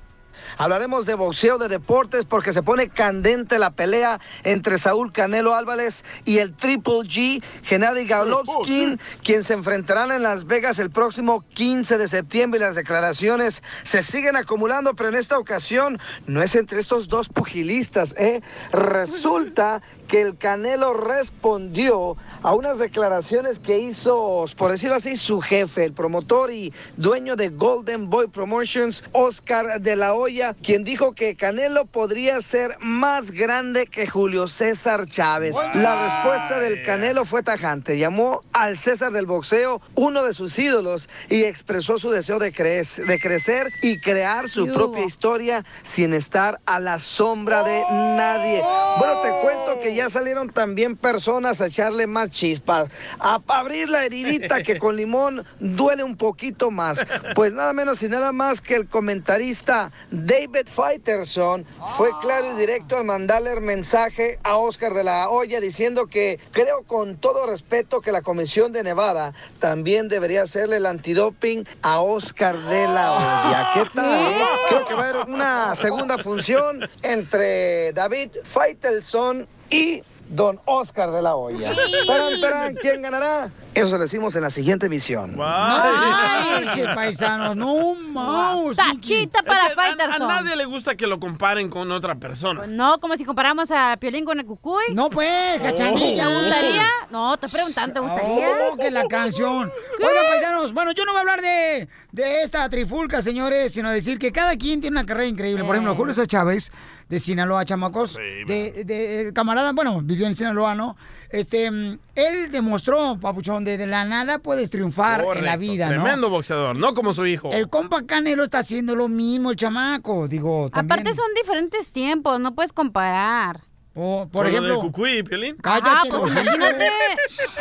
Hablaremos de boxeo, de deportes, porque se pone candente la pelea entre Saúl Canelo Álvarez y el Triple G, Gennady Golovkin, quien se enfrentarán en Las Vegas el próximo 15 de septiembre. Y las declaraciones se siguen acumulando, pero en esta ocasión no es entre estos dos pugilistas. ¿eh? Resulta que el Canelo respondió a unas declaraciones que hizo, por decirlo así, su jefe, el promotor y dueño de Golden Boy Promotions, Oscar de la Hoya quien dijo que Canelo podría ser más grande que Julio César Chávez. La respuesta del Canelo fue tajante. Llamó al César del boxeo uno de sus ídolos y expresó su deseo de, de crecer y crear su propia historia sin estar a la sombra de nadie. Bueno, te cuento que ya salieron también personas a echarle más chispas, a abrir la heridita que con limón duele un poquito más. Pues nada menos y nada más que el comentarista David Faitelson fue claro y directo al mandarle el mensaje a Oscar de la Hoya diciendo que creo con todo respeto que la Comisión de Nevada también debería hacerle el antidoping a Oscar de la Hoya. ¿Qué tal? Creo que va a haber una segunda función entre David Faitelson y Don Oscar de la Hoya. Sí. Tarán, tarán, ¿Quién ganará? Eso se lo decimos en la siguiente emisión. No marches, paisanos, no mouse. Tachita para Es que a- nadie le gusta que lo comparen con otra persona. No, como si comparamos a Piolín con el Cucuy. No, pues, cachanilla. ¿Te gustaría? No, te preguntando, ¿te gustaría? Oh, que la canción. ¿Qué? Oigan, paisanos, bueno, yo no voy a hablar de, de esta trifulca, señores, sino decir que cada quien tiene una carrera increíble. Por ejemplo, Julio Chávez, de Sinaloa, chamacos, de, de- el camarada, bueno, vivió en Sinaloa, ¿no? Este, mm, él demostró, papuchón, de, de la nada puedes triunfar en la vida, ¿no? Tremendo boxeador, no como su hijo. El compa Canelo está haciendo lo mismo, el chamaco, digo, también. Aparte son diferentes tiempos, no puedes comparar. por lo ejemplo- Cucuy, Piolín. Ah, pues imagínate,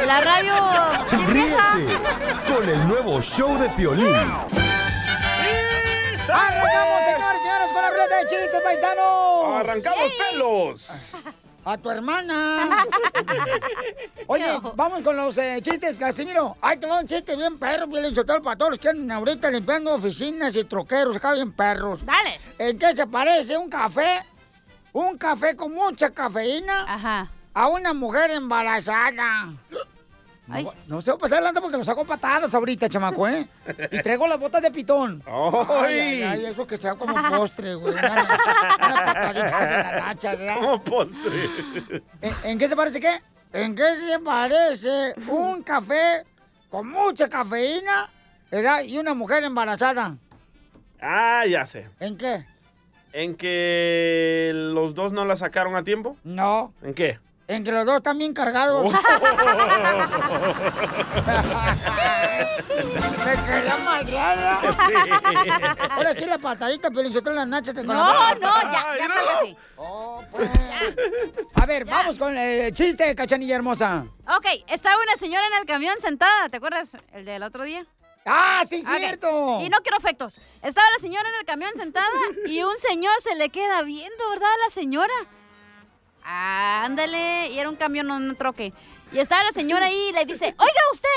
la radio... ¿quién deja? Ríete con el nuevo show de Piolín. ¡Arrancamos, señores y señoras, con la ruleta de chistes, paisanos! ¡Arrancamos pelos! A tu hermana. Oye, vamos con los eh, chistes, Casimiro. Ahí te va un chiste bien perro, bien insultado para todos los que andan ahorita limpiando oficinas y troqueros, acá bien perros. Dale. ¿En qué se parece un café? Un café con mucha cafeína. A una mujer embarazada. No, no se va a pasar lanza porque lo saco patadas ahorita, chamaco, ¿eh? Y traigo las botas de pitón. Ay, ay, ay, eso que sea como postre, güey. Una, una patadita de la nacha, ¿verdad? Como postre. ¿En, en qué se parece qué? ¿En qué se parece un café con mucha cafeína ¿verdad? y una mujer embarazada? Ah, ya sé. ¿En qué? ¿En que los dos no la sacaron a tiempo? No. ¿En qué? En que los dos están bien cargados. Me quería madrear. ¿verdad? Ahora sí la patadita, pero yo en las nachas. con No, la- no, ya, ya sálgase. Oh, pues. A ver, vamos con el chiste, cachanilla hermosa. Ok, estaba una señora en el camión sentada, ¿te acuerdas? El del otro día. ¡Ah, sí, Ok, cierto! Y no quiero efectos. Estaba la señora en el camión sentada y un señor se le queda viendo, ¿verdad? A la señora. Ándale, y era un camión, no un troque. Y estaba la señora ahí y le dice, oiga usted,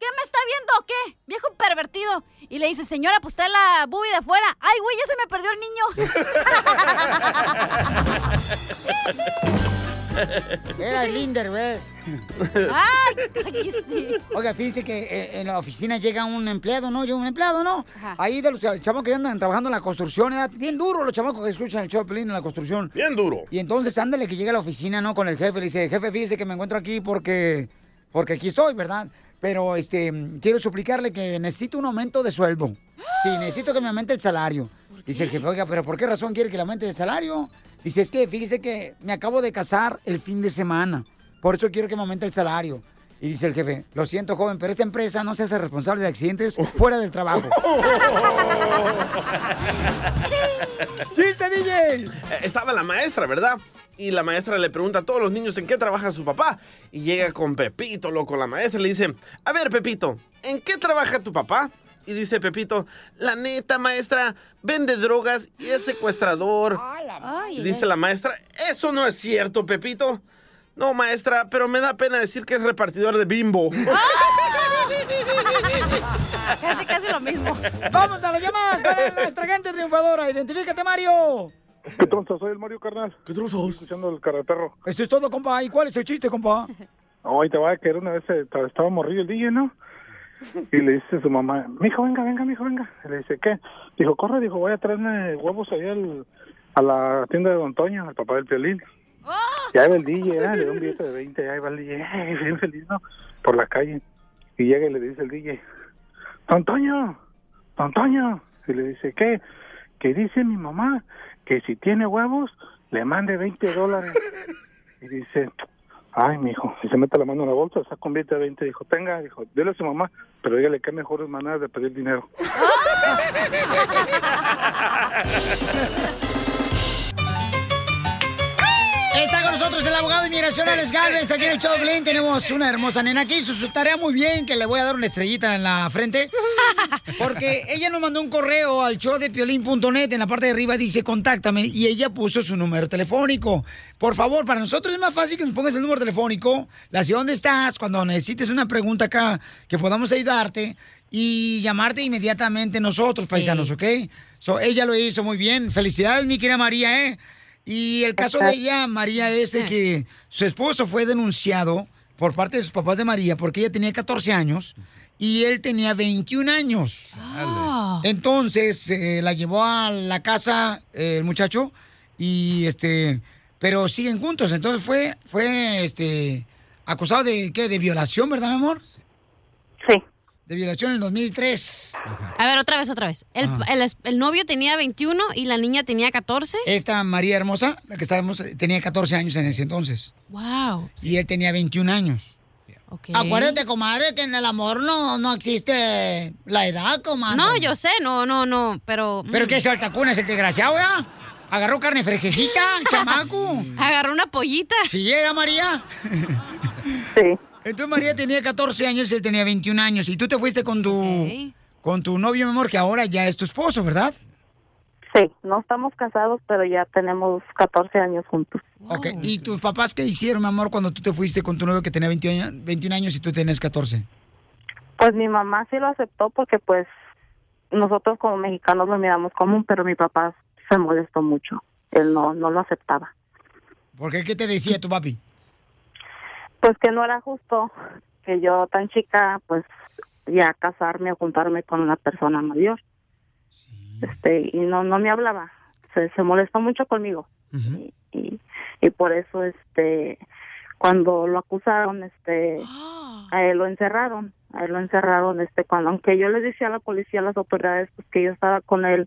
¿qué me está viendo o qué? Viejo pervertido. Y le dice, señora, pues trae la bubi de afuera. Ay, güey, ya se me perdió el niño. Era el Linder, ¿ves? ¡Ay, cállese! Oiga, fíjese que eh, en la oficina llega un empleado, ¿no? Llega un empleado, ¿no? Ajá. Ahí de los chavos que andan trabajando en la construcción, ¿eh? bien duro los chamacos que escuchan el show de Pelín en la construcción. Bien duro. Y entonces, ándale que llega a la oficina, ¿no? Con el jefe, le dice, jefe, fíjese que me encuentro aquí porque, porque aquí estoy, ¿verdad? Pero, este, quiero suplicarle que necesito un aumento de sueldo. Sí, necesito que me aumente el salario. Dice el jefe, oiga, pero ¿por qué razón quiere que le aumente el salario? Dice, es que fíjese que me acabo de casar el fin de semana. Por eso quiero que me aumente el salario. Y dice el jefe, lo siento, joven, pero esta empresa no se hace responsable de accidentes fuera del trabajo. ¡Chiste, DJ! Eh, Estaba la maestra, ¿verdad? Y la maestra le pregunta a todos los niños en qué trabaja su papá. Y llega con Pepito, loco, la maestra y le dice, a ver, Pepito, ¿en qué trabaja tu papá? Y dice Pepito, la neta, maestra, vende drogas y es secuestrador. Y dice la maestra, eso no es cierto, Pepito. No, maestra, pero me da pena decir que es repartidor de bimbo. Casi, casi lo mismo. Vamos a las llamadas para nuestra gente triunfadora. Identifícate, Mario. ¿Qué trozo? Soy el Mario Carnal. ¿Qué trozo? Escuchando el carreterro. Eso es todo, compa. ¿Y cuál es el chiste, compa? No, ahí te va a querer una vez eh, estaba morrillo el DJ, ¿no? Y le dice a su mamá, mijo, venga, venga, mijo, venga. Y le dice, ¿qué? Dijo, corre, dijo, voy a traerme huevos ahí al- a la tienda de Don Toño, al papá del Piolín. Y ahí va el DJ, ¿eh? le da un billete de 20, ahí va el DJ, bien feliz, ¿no? Por la calle. Y llega y le dice el DJ, Don Toño, Don Toño. Y le dice, ¿qué? que dice mi mamá que si tiene huevos, le mande 20 dólares. Y dice, ay, mi hijo, y se mete la mano en la bolsa, saca un billete de 20, dijo, tenga, dijo, dile a su mamá, pero dígale que mejores maneras de pedir dinero. el abogado de inmigración Alex Galvez. Aquí en el show de Piolín tenemos una hermosa nena aquí. Hizo su tarea muy bien, que le voy a dar una estrellita en la frente. Porque ella nos mandó un correo al showdepiolín.net. En la parte de arriba dice contáctame y ella puso su número telefónico. Por favor, para nosotros es más fácil que nos pongas el número telefónico, la ciudad donde estás, cuando necesites una pregunta acá, que podamos ayudarte y llamarte inmediatamente nosotros, paisanos, ¿ok? So, ella lo hizo muy bien. Felicidades, mi querida María, ¿eh? Y el caso de ella, María, es de que su esposo fue denunciado por parte de sus papás de María porque ella tenía 14 años y él tenía 21 años. Entonces eh, la llevó a la casa eh, el muchacho y este, pero siguen juntos. Entonces fue, fue este, acusado de qué, de violación, ¿verdad, mi amor? Sí. De violación en el 2003. A ver, otra vez, otra vez. El, Ajá. el es- el novio tenía 21 y la niña tenía 14. Esta María Hermosa, la que estábamos, eh, tenía 14 años en ese entonces. Wow. Y él tenía 21 años. Acuérdate, comadre, que en el amor no, no existe la edad, comadre. No, yo sé, no, no, no, pero... ¿Pero mm. qué es saltacunas, el desgraciado, ya? ¿Agarró carne fresquecita, chamaco? Agarró una pollita. Sí, llega María. Sí. Entonces María tenía 14 años y él tenía 21 años. Y tú te fuiste con tu, con tu novio, mi amor, que ahora ya es tu esposo, ¿verdad? Sí, no estamos casados, pero ya tenemos 14 años juntos. Ok. ¿Y tus papás qué hicieron, mi amor, cuando tú te fuiste con tu novio que tenía 21 años, 21 años y tú tenías 14? Pues mi mamá sí lo aceptó porque pues nosotros como mexicanos lo miramos común, pero mi papá se molestó mucho. Él no, no lo aceptaba. ¿Por qué? ¿Qué te decía tu papi? Pues que no era justo que yo tan chica pues ya casarme o juntarme con una persona mayor. Este, y no no me hablaba. Se, se molestó mucho conmigo. y, y por eso este cuando lo acusaron este a él lo encerraron a él lo encerraron este cuando aunque yo le decía a la policía a las autoridades pues que yo estaba con él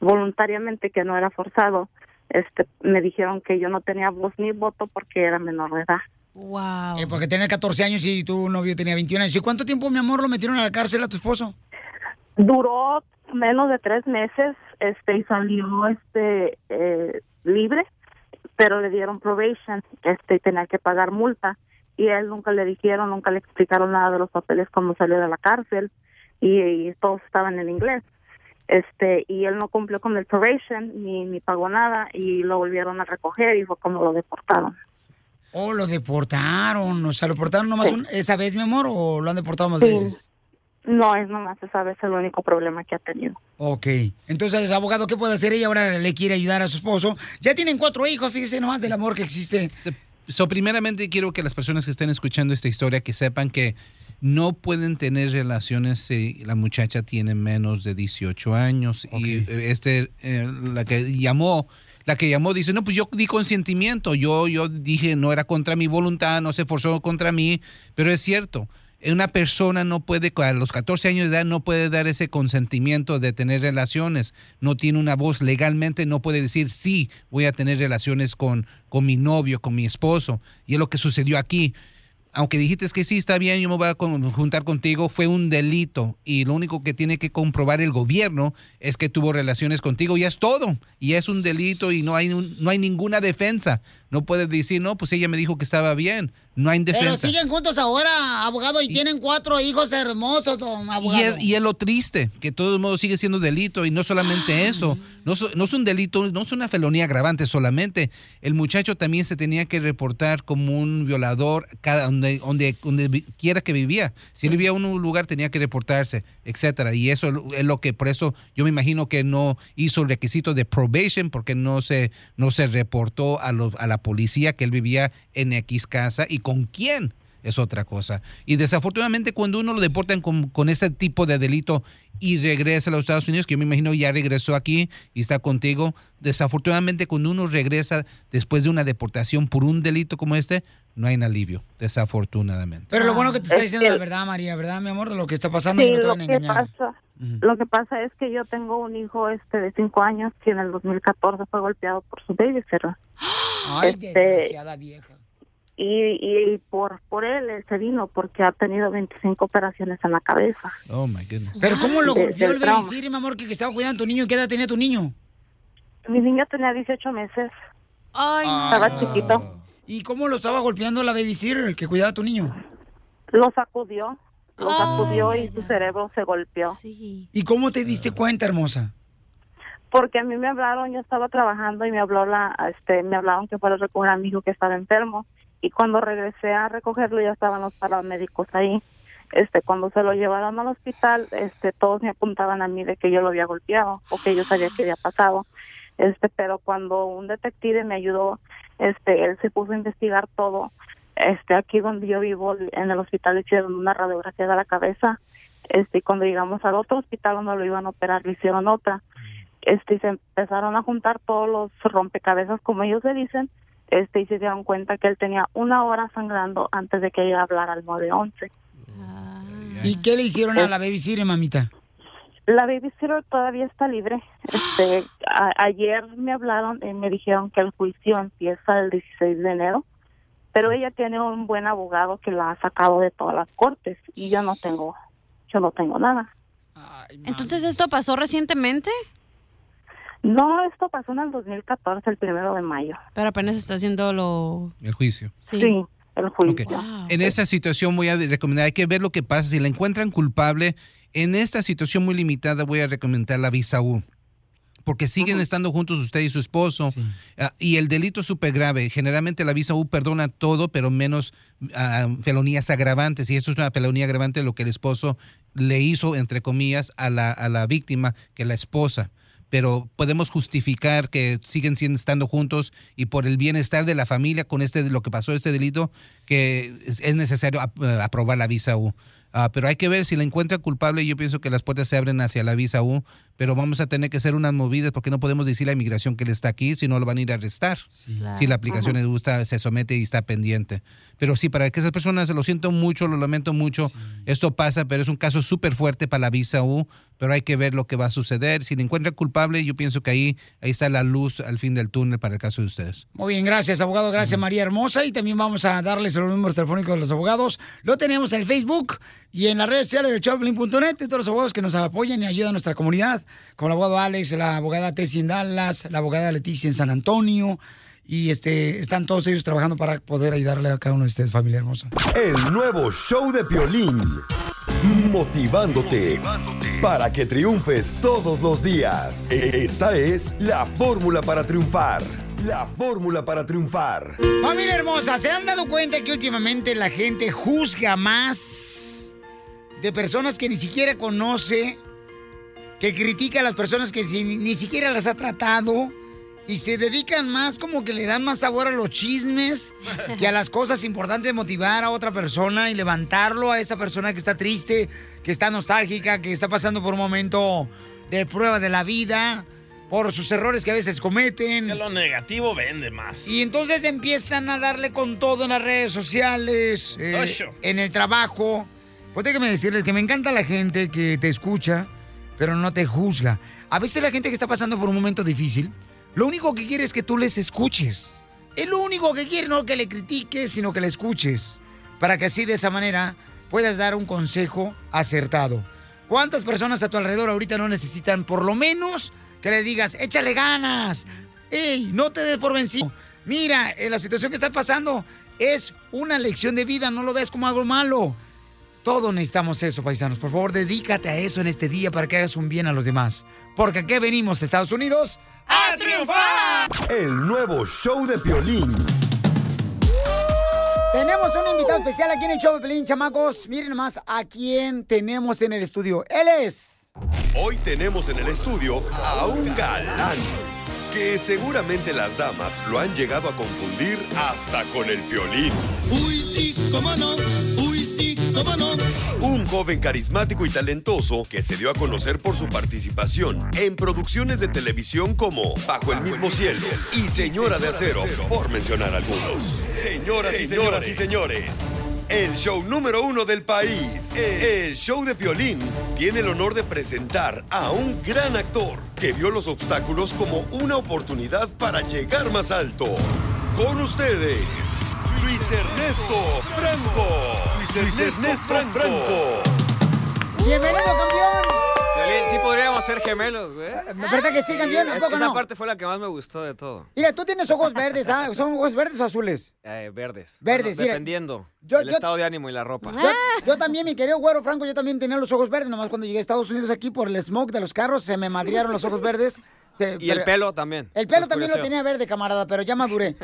voluntariamente que no era forzado este me dijeron que yo no tenía voz ni voto porque era menor de edad Wow. Eh, porque tenía 14 años y tu novio tenía 21 años. ¿Y cuánto tiempo, mi amor, lo metieron a la cárcel a tu esposo? duró menos de tres meses este y salió este eh, libre pero le dieron probation este y tenía que pagar multa y a él nunca le dijeron nunca le explicaron nada de los papeles cuando salió de la cárcel y, y todos estaban en inglés este y él no cumplió con el probation ni ni pagó nada y lo volvieron a recoger y fue como lo deportaron Oh, lo deportaron. O sea, ¿lo deportaron nomás un- esa vez, mi amor, o lo han deportado más Sí. veces? no es nomás esa vez el único problema que ha tenido Ok. Entonces, abogado, ¿qué puede hacer ella? Ahora le quiere ayudar a su esposo. Ya tienen cuatro hijos, fíjese nomás del amor que existe. So, primeramente quiero que las personas que estén escuchando esta historia que sepan que no pueden tener relaciones si la muchacha tiene menos de 18 años y este eh, la que llamó la que llamó dice no pues yo di consentimiento yo yo dije no era contra mi voluntad no se forzó contra mí pero es cierto una persona no puede, a los 14 años de edad, no puede dar ese consentimiento de tener relaciones. No tiene una voz legalmente, no puede decir, sí, voy a tener relaciones con, con mi novio, con mi esposo. Y es lo que sucedió aquí. Aunque dijiste que sí, está bien, yo me voy a juntar contigo, fue un delito. Y lo único que tiene que comprobar el gobierno es que tuvo relaciones contigo y es todo. Y es un delito y no hay, no hay ninguna defensa. No puede decir, no, pues ella me dijo que estaba bien. No hay Pero defensa. siguen juntos ahora, abogado, y, tienen cuatro hijos hermosos, don Y abogado. es, y es lo triste, que de todos modos sigue siendo delito y no solamente eso, no, no es un delito, no es una felonía agravante solamente, el muchacho también se tenía que reportar como un violador cada donde, donde, quiera que vivía. Si él vivía en un lugar tenía que reportarse, etcétera. Y eso es lo que, por eso yo me imagino que no hizo el requisito de probation porque no se, no se reportó a, los- a la policía que él vivía en X casa y con quién es otra cosa. Y desafortunadamente cuando uno lo deportan con, con ese tipo de delito y regresa a los Estados Unidos, que yo me imagino ya regresó aquí y está contigo, desafortunadamente cuando uno regresa después de una deportación por un delito como este, no hay un alivio, desafortunadamente. Pero lo bueno que te está Es diciendo que- la verdad, María, ¿verdad, mi amor? Lo que está pasando Sí, y no te lo van a que engañar. pasa, Lo que pasa es que yo tengo un hijo este de cinco años que en el 2014 fue golpeado por su babysitter. Ay, Este, desgraciada vieja. Y, y por por él él se vino porque ha tenido 25 operaciones en la cabeza. Oh, my goodness. Pero ¿cómo lo golpeó el babysitter, mi amor, que, que estaba cuidando a tu niño? ¿Qué edad tenía tu niño? Mi niño tenía 18 meses. Ay, Estaba chiquito. ¿Y cómo lo estaba golpeando la babysitter que cuidaba a tu niño? Lo sacudió, lo sacudió y su cerebro se golpeó. ¿Y cómo te diste cuenta, hermosa? Porque a mí me hablaron, yo estaba trabajando y me habló la, este, me hablaron que fuera a recoger a mi hijo que estaba enfermo y cuando regresé a recogerlo ya estaban los paramédicos ahí. Este, cuando se lo llevaron al hospital, este, todos me apuntaban a mí de que yo lo había golpeado o que yo sabía que había pasado. Este, pero cuando un detective me ayudó, este, él se puso a investigar todo. Este, aquí donde yo vivo, en el hospital le hicieron una radiografía de la cabeza. Este, y cuando llegamos al otro hospital donde lo iban a operar, le hicieron otra este y se empezaron a juntar todos los rompecabezas como ellos le dicen este y se dieron cuenta que él tenía una hora sangrando antes de que ella hablara al 911 ¿Y qué le hicieron a la babysitter, mamita? la babysitter todavía está libre. Este a- ayer me hablaron y me dijeron que el juicio empieza el 16 de enero pero ella tiene un buen abogado que la ha sacado de todas las cortes y yo no tengo yo no tengo nada. Entonces, ¿esto pasó recientemente? No esto pasó en el 2014 el primero de mayo Pero apenas está haciendo lo... El juicio. Sí. el juicio. En esa situación voy a recomendar, hay que ver lo que pasa. Si la encuentran culpable, en esta situación muy limitada voy a recomendar la visa U. Porque siguen estando juntos usted y su esposo. Ah, y el delito es súper grave. Generalmente la visa U perdona todo, pero menos ah, felonías agravantes. Y esto es una felonía agravante lo que el esposo le hizo, entre comillas, a la, a la víctima, que la esposa pero podemos justificar que siguen siendo estando juntos y por el bienestar de la familia con este lo que pasó este delito que es, es necesario eh, aprobar la visa U. Ah, pero hay que ver si la encuentra culpable. Yo pienso que las puertas se abren hacia la visa U, pero vamos a tener que hacer unas movidas porque no podemos decir a la inmigración que él está aquí, si no lo van a ir a arrestar. Si la aplicación le gusta, se somete y está pendiente. Pero sí, para que esas personas, lo siento mucho, lo lamento mucho, esto pasa, pero es un caso súper fuerte para la visa U, pero hay que ver lo que va a suceder. Si le encuentra culpable, yo pienso que ahí, ahí está la luz al fin del túnel para el caso de ustedes. Muy bien, gracias, abogado. Gracias, María Hermosa. Y también vamos a darles los números telefónicos de los abogados. Lo tenemos en el Facebook y en las redes sociales del Choplin.net. De todos los abogados que nos apoyan y ayudan a nuestra comunidad, como el abogado Alex, la abogada Tessie en Dallas, la abogada Leticia en San Antonio. Y este están todos ellos trabajando para poder ayudarle a cada uno de ustedes, familia hermosa. El nuevo show de Piolín. Motivándote para que triunfes todos los días. Esta es la fórmula para triunfar. La fórmula para triunfar. Familia hermosa, ¿se han dado cuenta que últimamente la gente juzga más de personas que ni siquiera conoce, que critica a las personas que si- ni siquiera las ha tratado y se dedican más como que le dan más sabor a los chismes que a las cosas importantes de motivar a otra persona y levantarlo a esa persona que está triste, que está nostálgica, que está pasando por un momento de prueba de la vida, por sus errores que a veces cometen. Que lo negativo vende más. Y entonces empiezan a darle con todo en las redes sociales, eh, en el trabajo. Pues déjame decirles que me encanta la gente que te escucha, pero no te juzga. A veces la gente que está pasando por un momento difícil, lo único que quiere es que tú les escuches. Es lo único que quiere, no que le critiques, sino que le escuches. Para que así de esa manera puedas dar un consejo acertado. ¿Cuántas personas a tu alrededor ahorita no necesitan por lo menos que le digas, échale ganas? ¡Ey, no te des por vencido! Mira, la situación que estás pasando es una lección de vida, no lo veas como algo malo. Todos necesitamos eso, paisanos. Por favor, dedícate a eso en este día para que hagas un bien a los demás. Porque aquí venimos, Estados Unidos, a triunfar. El nuevo show de Piolín. Tenemos un invitado especial aquí en el show de Pelín, chamacos. Miren nomás a quién tenemos en el estudio. Él es... Hoy tenemos en el estudio a un galán que seguramente las damas lo han llegado a confundir hasta con el Piolín. Uy, sí, cómo no. Cómo no. Un joven carismático y talentoso que se dio a conocer por su participación en producciones de televisión como Bajo el mismo cielo y Señora de Acero, por mencionar algunos. Señoras y señoras y señores, el show número uno del país, el show de Piolín, tiene el honor de presentar a un gran actor que vio los obstáculos como una oportunidad para llegar más alto. Con ustedes, Luis Ernesto Franco. Luis Ernesto Franco. ¡Bienvenido, campeón! Sí podríamos ser gemelos, güey. ¿Verdad que sí, campeón? ¿A Es- poco esa no? parte fue la que más me gustó de todo. Mira, tú tienes ojos verdes, ¿ah? ¿Son ojos verdes o azules? Eh, verdes. Verdes, Bueno, mira. Dependiendo Yo- del yo- estado de ánimo y la ropa. Yo, yo también, mi querido güero Franco, yo también tenía los ojos verdes, nomás cuando llegué a Estados Unidos aquí por el smoke de los carros, se me madrearon los ojos verdes. Se- Y el pelo también. El pelo también lo tenía verde, camarada, pero ya maduré.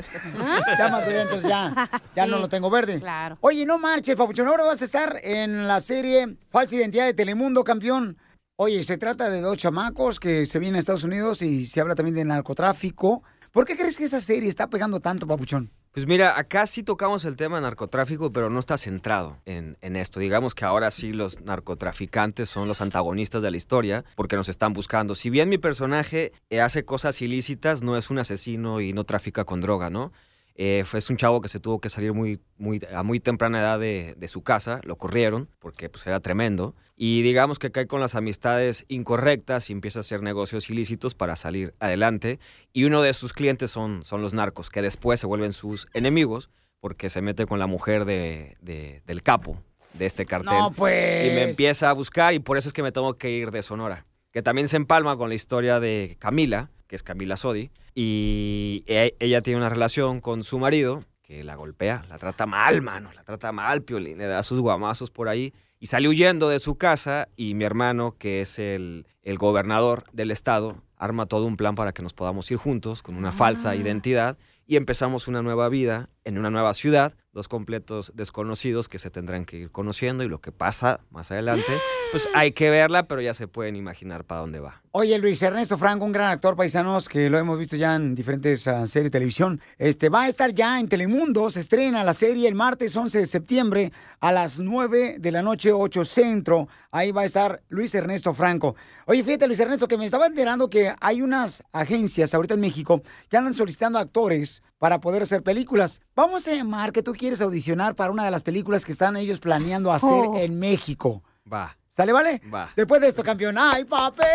ya maduré, entonces ya, ya Sí, no lo tengo verde. claro. Oye, no marches, Papuchón, ahora vas a estar en la serie Falsa Identidad de Telemundo, campeón. Oye, se trata de dos chamacos que se vienen a Estados Unidos y se habla también de narcotráfico. ¿Por qué crees que esa serie está pegando tanto, Papuchón? Pues mira, acá sí tocamos el tema de narcotráfico, pero no está centrado en, en esto. Digamos que ahora sí los narcotraficantes son los antagonistas de la historia porque nos están buscando. Si bien mi personaje hace cosas ilícitas, no es un asesino y no trafica con droga, ¿no? Eh, fue es un chavo que se tuvo que salir muy, muy, a muy temprana edad de, de su casa, lo corrieron porque pues, era tremendo. Y digamos que cae con las amistades incorrectas y empieza a hacer negocios ilícitos para salir adelante. Y uno de sus clientes son, son los narcos, que después se vuelven sus enemigos porque se mete con la mujer de, de- del capo de este cartel. No, pues. Y me empieza a buscar y por eso es que me tengo que ir de Sonora. Que también se empalma con la historia de Camila, que es Camila Sodi. Y e- ella tiene una relación con su marido que la golpea, la trata mal, mano, la trata mal, Piolín, le da sus guamazos por ahí. Y sale huyendo de su casa y mi hermano, que es el, el gobernador del estado, arma todo un plan para que nos podamos ir juntos con una falsa identidad y empezamos una nueva vida en una nueva ciudad, dos completos desconocidos que se tendrán que ir conociendo y lo que pasa más adelante, pues hay que verla, pero ya se pueden imaginar para dónde va. Oye, Luis Ernesto Franco, un gran actor paisanos que lo hemos visto ya en diferentes ah, series de televisión. Este va a estar ya en Telemundo, se estrena la serie el martes 11 de septiembre a las 9 de la noche, 8 centro. Ahí va a estar Luis Ernesto Franco. Oye, fíjate, Luis Ernesto, que me estaba enterando que hay unas agencias ahorita en México que andan solicitando actores para poder hacer películas. Vamos a llamar que tú quieres audicionar para una de las películas que están ellos planeando hacer Oh. en México. Va. ¿Sale, vale? Va. Después de esto, campeón. ¡Ay, papel!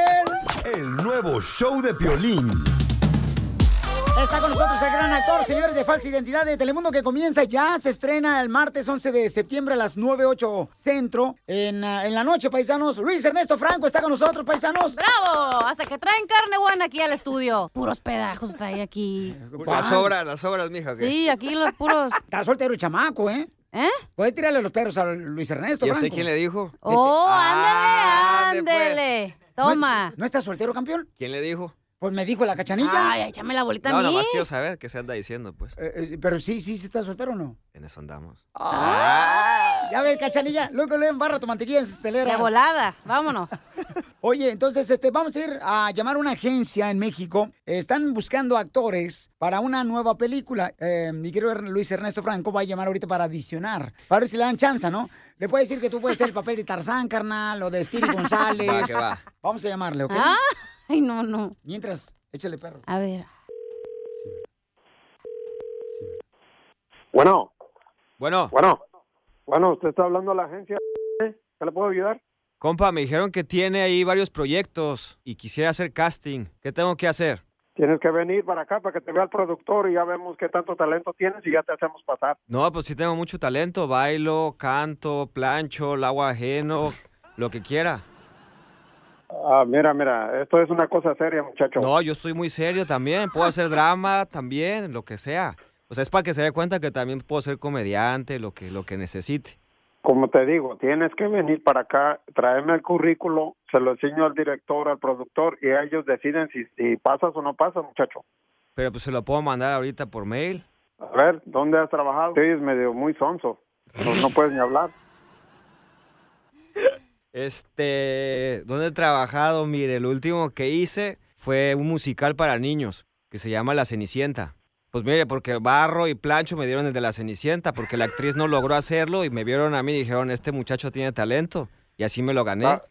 El nuevo show de Piolín. Está con nosotros el gran actor, señores de Falsa Identidad de Telemundo, que comienza ya, se estrena el martes 11 de septiembre a las 9.08 centro, en, ah, en la noche, paisanos. Luis Ernesto Franco está con nosotros, paisanos. ¡Bravo! Hasta que traen carne buena aquí al estudio. Puros pedajos trae aquí. Las obras, las obras, mija. ¿o qué? Sí, aquí los puros... Está soltero el chamaco, ¿eh? ¿Eh? Puedes tirarle los perros a Luis Ernesto ¿Y a usted Franco. quién le dijo? ¡Oh, Ah, ándale, ande, pues. ándele! Toma. ¿No estás soltero, campeón? ¿Quién le dijo? Pues me dijo la cachanilla. Ay, échame la bolita No, a mí. nomás quiero saber qué se anda diciendo, pues. Eh, eh, pero sí, sí, sí estás soltero o no. En eso andamos. Ah, ya ves, cachanilla. Luego le embarra tu mantequilla en estelera. De volada, vámonos. Oye, entonces este, vamos a ir a llamar a una agencia en México. Están buscando actores para una nueva película. Eh, mi querido Er- Luis Ernesto Franco va a llamar ahorita para adicionar. Para ver si le dan chance, ¿no? Le puede decir que tú puedes ser el papel de Tarzán, carnal, o de Speedy González. Va, que va. Vamos a llamarle, ¿ok? Ah, Ay, no, no. Mientras, échale perro. A ver. Bueno, Bueno, bueno, bueno, usted está hablando a la agencia. ¿Qué le puedo ayudar? compa, me dijeron que tiene ahí varios proyectos y quisiera hacer casting. ¿Qué tengo que hacer? Tienes que venir para acá para que te vea el productor y ya vemos qué tanto talento tienes y ya te hacemos pasar. No, pues sí tengo mucho talento. Bailo, canto, plancho, el agua ajeno, lo que quiera. Ah, mira, mira, esto es una cosa seria, muchacho. No, yo estoy muy serio también. Puedo hacer drama también, lo que sea. O sea, es para que se dé cuenta que también puedo ser comediante, lo que, lo que necesite. Como te digo, tienes que venir para acá, traerme el currículo, se lo enseño al director, al productor y ellos deciden si, si pasas o no pasas, muchacho. Pero pues se lo puedo mandar ahorita por mail. A ver, ¿dónde has trabajado? Sí, es medio muy sonso. No, no puedes ni hablar. Este, ¿dónde he trabajado? Mire, el último que hice fue un musical para niños que se llama La Cenicienta. Pues mire, porque Barro y Plancho me dieron el de La Cenicienta, porque la actriz no logró hacerlo y me vieron a mí y dijeron, este muchacho tiene talento. Y así me lo gané. Ah.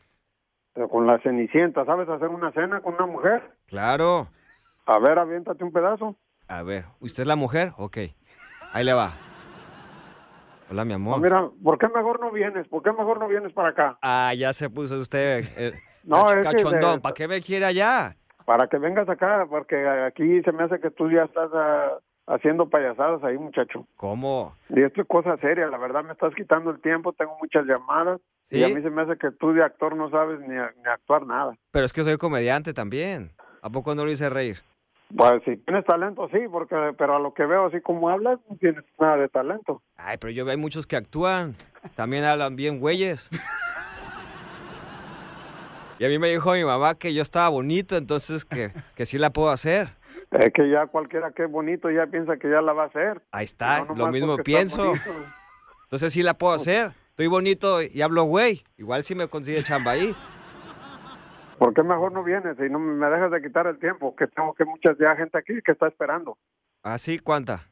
Pero con la cenicienta, ¿sabes hacer una cena con una mujer? Claro. A ver, aviéntate un pedazo. A ver, ¿usted es la mujer? Ok. Ahí le va. Hola, mi amor. mira, ¿por qué mejor no vienes? ¿Por qué mejor no vienes para acá? Ah, ya se puso usted eh, No, cach- es que cachondón. de- ¿Para qué me quiere allá? Para que vengas acá, porque aquí se me hace que tú ya estás ah, haciendo payasadas ahí, muchacho. ¿Cómo? Y esto es cosa seria, la verdad me estás quitando el tiempo, tengo muchas llamadas y ¿Sí? a mí se me hace que tú de actor no sabes ni, ni actuar nada. Pero es que soy comediante también. ¿A poco no lo hice reír? Pues si tienes talento, sí, porque pero a lo que veo así como hablas, no tienes nada de talento. Ay, pero yo veo hay muchos que actúan. También hablan bien güeyes. Y a mí me dijo mi mamá que yo estaba bonito, entonces que, que sí la puedo hacer. Es que ya cualquiera que es bonito ya piensa que ya la va a hacer. Ahí está, No, lo mismo pienso. Entonces sí la puedo hacer. Estoy bonito y hablo güey. Igual sí me consigue chamba ahí. ¿Por qué mejor no vienes y no me dejas de quitar el tiempo? Que tengo que mucha ya gente aquí que está esperando. ¿Así cuánta?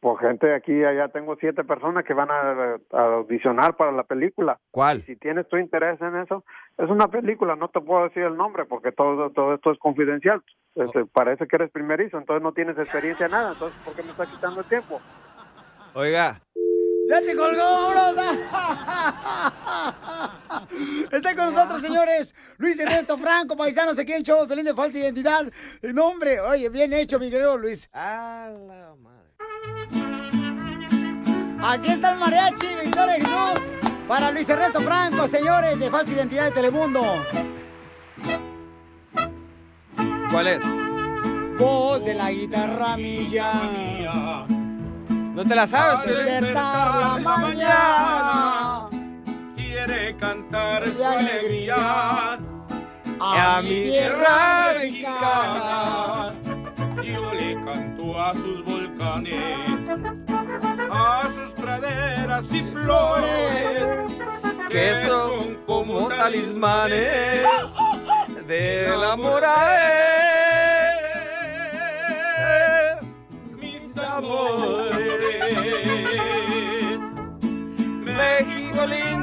Pues gente aquí, allá tengo siete personas que van a, a audicionar para la película. ¿Cuál? Si tienes tu interés en eso, es una película, no te puedo decir el nombre porque todo, todo esto es confidencial. Este, Parece que eres primerizo, entonces no tienes experiencia en nada, entonces ¿por qué me estás quitando el tiempo? Oiga, ¡Ya te colgó! ¡Vámonos! Está con nosotros, señores, Luis Ernesto Franco, paisanos aquí en el show Pelín de Falsa Identidad. Eh, No, hombre, oye, bien hecho, mi querido Luis. Aquí está el mariachi, Victoria Jesús, para Luis Ernesto Franco, señores de Falsa Identidad de Telemundo. ¿cuál es? Voz de la guitarra mía. ¿No te la sabes? Al despertar la mañana. Quiere cantar su alegría A mi tierra mexicana. Yo le canto a sus volcanes, a sus praderas y flores, Que son como talismanes del amor a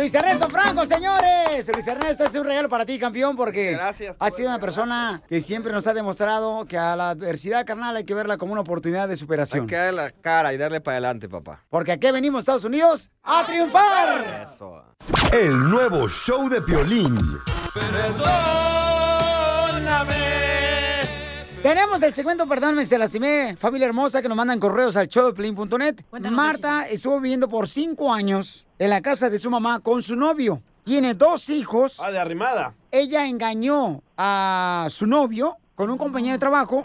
Luis Ernesto Franco, señores. Luis Ernesto, es un regalo para ti, campeón, porque Gracias, has sido una persona que siempre nos ha demostrado que a la adversidad carnal hay que verla como una oportunidad de Hay superación. que darle la cara y darle para adelante, papá. Porque aquí venimos, Estados Unidos, a triunfar. Eso. El nuevo show de Piolín. Tenemos el segmento Perdóname, te lastimé, familia hermosa, que nos mandan correos al showdeplin.net. Marta estuvo viviendo por cinco años en la casa de su mamá con su novio. Tiene dos hijos. Ah, de arrimada. Ella engañó a su novio con un compañero de trabajo.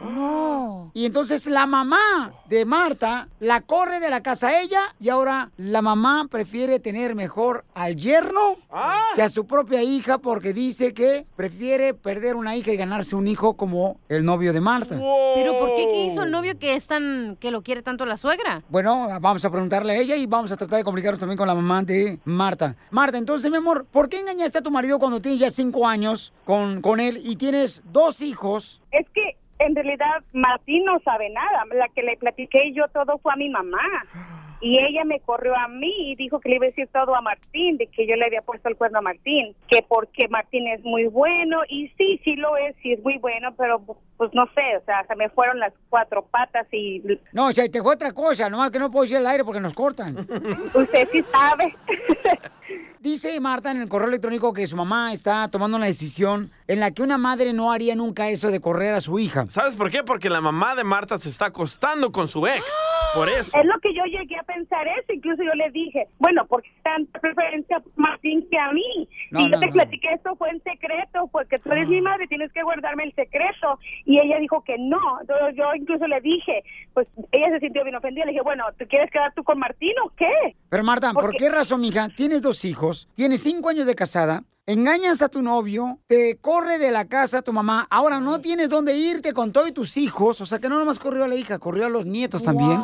Y entonces la mamá de Marta la corre de la casa a ella y ahora la mamá prefiere tener mejor al yerno que a su propia hija porque dice que prefiere perder una hija y ganarse un hijo como el novio de Marta. Pero ¿por qué qué hizo el novio que es tan que lo quiere tanto la suegra? Bueno, vamos a preguntarle a ella y vamos a tratar de comunicarnos también con la mamá de Marta. Marta, entonces, mi amor, ¿por qué engañaste a tu marido cuando tienes ya cinco años con, con él y tienes dos hijos? Es que en realidad Martín no sabe nada. La que le platiqué yo todo fue a mi mamá. Y ella me corrió a mí y dijo que le iba a decir todo a Martín, de que yo le había puesto el cuerno a Martín, que porque Martín es muy bueno. Y sí, sí lo es, sí es muy bueno, pero pues no sé, o sea, se me fueron las cuatro patas y No, o sea, te fue otra cosa, nomás que no puedo decir el aire porque nos cortan. Usted sí sabe. Dice Marta en el correo electrónico que su mamá está tomando una decisión en la que una madre no haría nunca eso de correr a su hija. ¿Sabes por qué? Porque la mamá de Marta se está acostando con su ex. Por eso. Es lo que yo llegué a pensar eso, incluso yo le dije, bueno, ¿por qué tanta preferencia por Martín que a mí? No, y yo no, te no. platiqué esto fue en secreto, porque tú eres mi madre, tienes que guardarme el secreto. Y ella dijo que no. Entonces yo incluso le dije, pues ella se sintió bien ofendida. Le dije, bueno, ¿tú quieres quedar tú con Martín o qué? Pero Marta, ¿por Porque- qué razón, mija? Tienes dos hijos, tienes cinco años de casada, engañas a tu novio, te corre de la casa tu mamá, ahora no tienes dónde irte con todos tus hijos, o sea que no nomás corrió a la hija, corrió a los nietos también.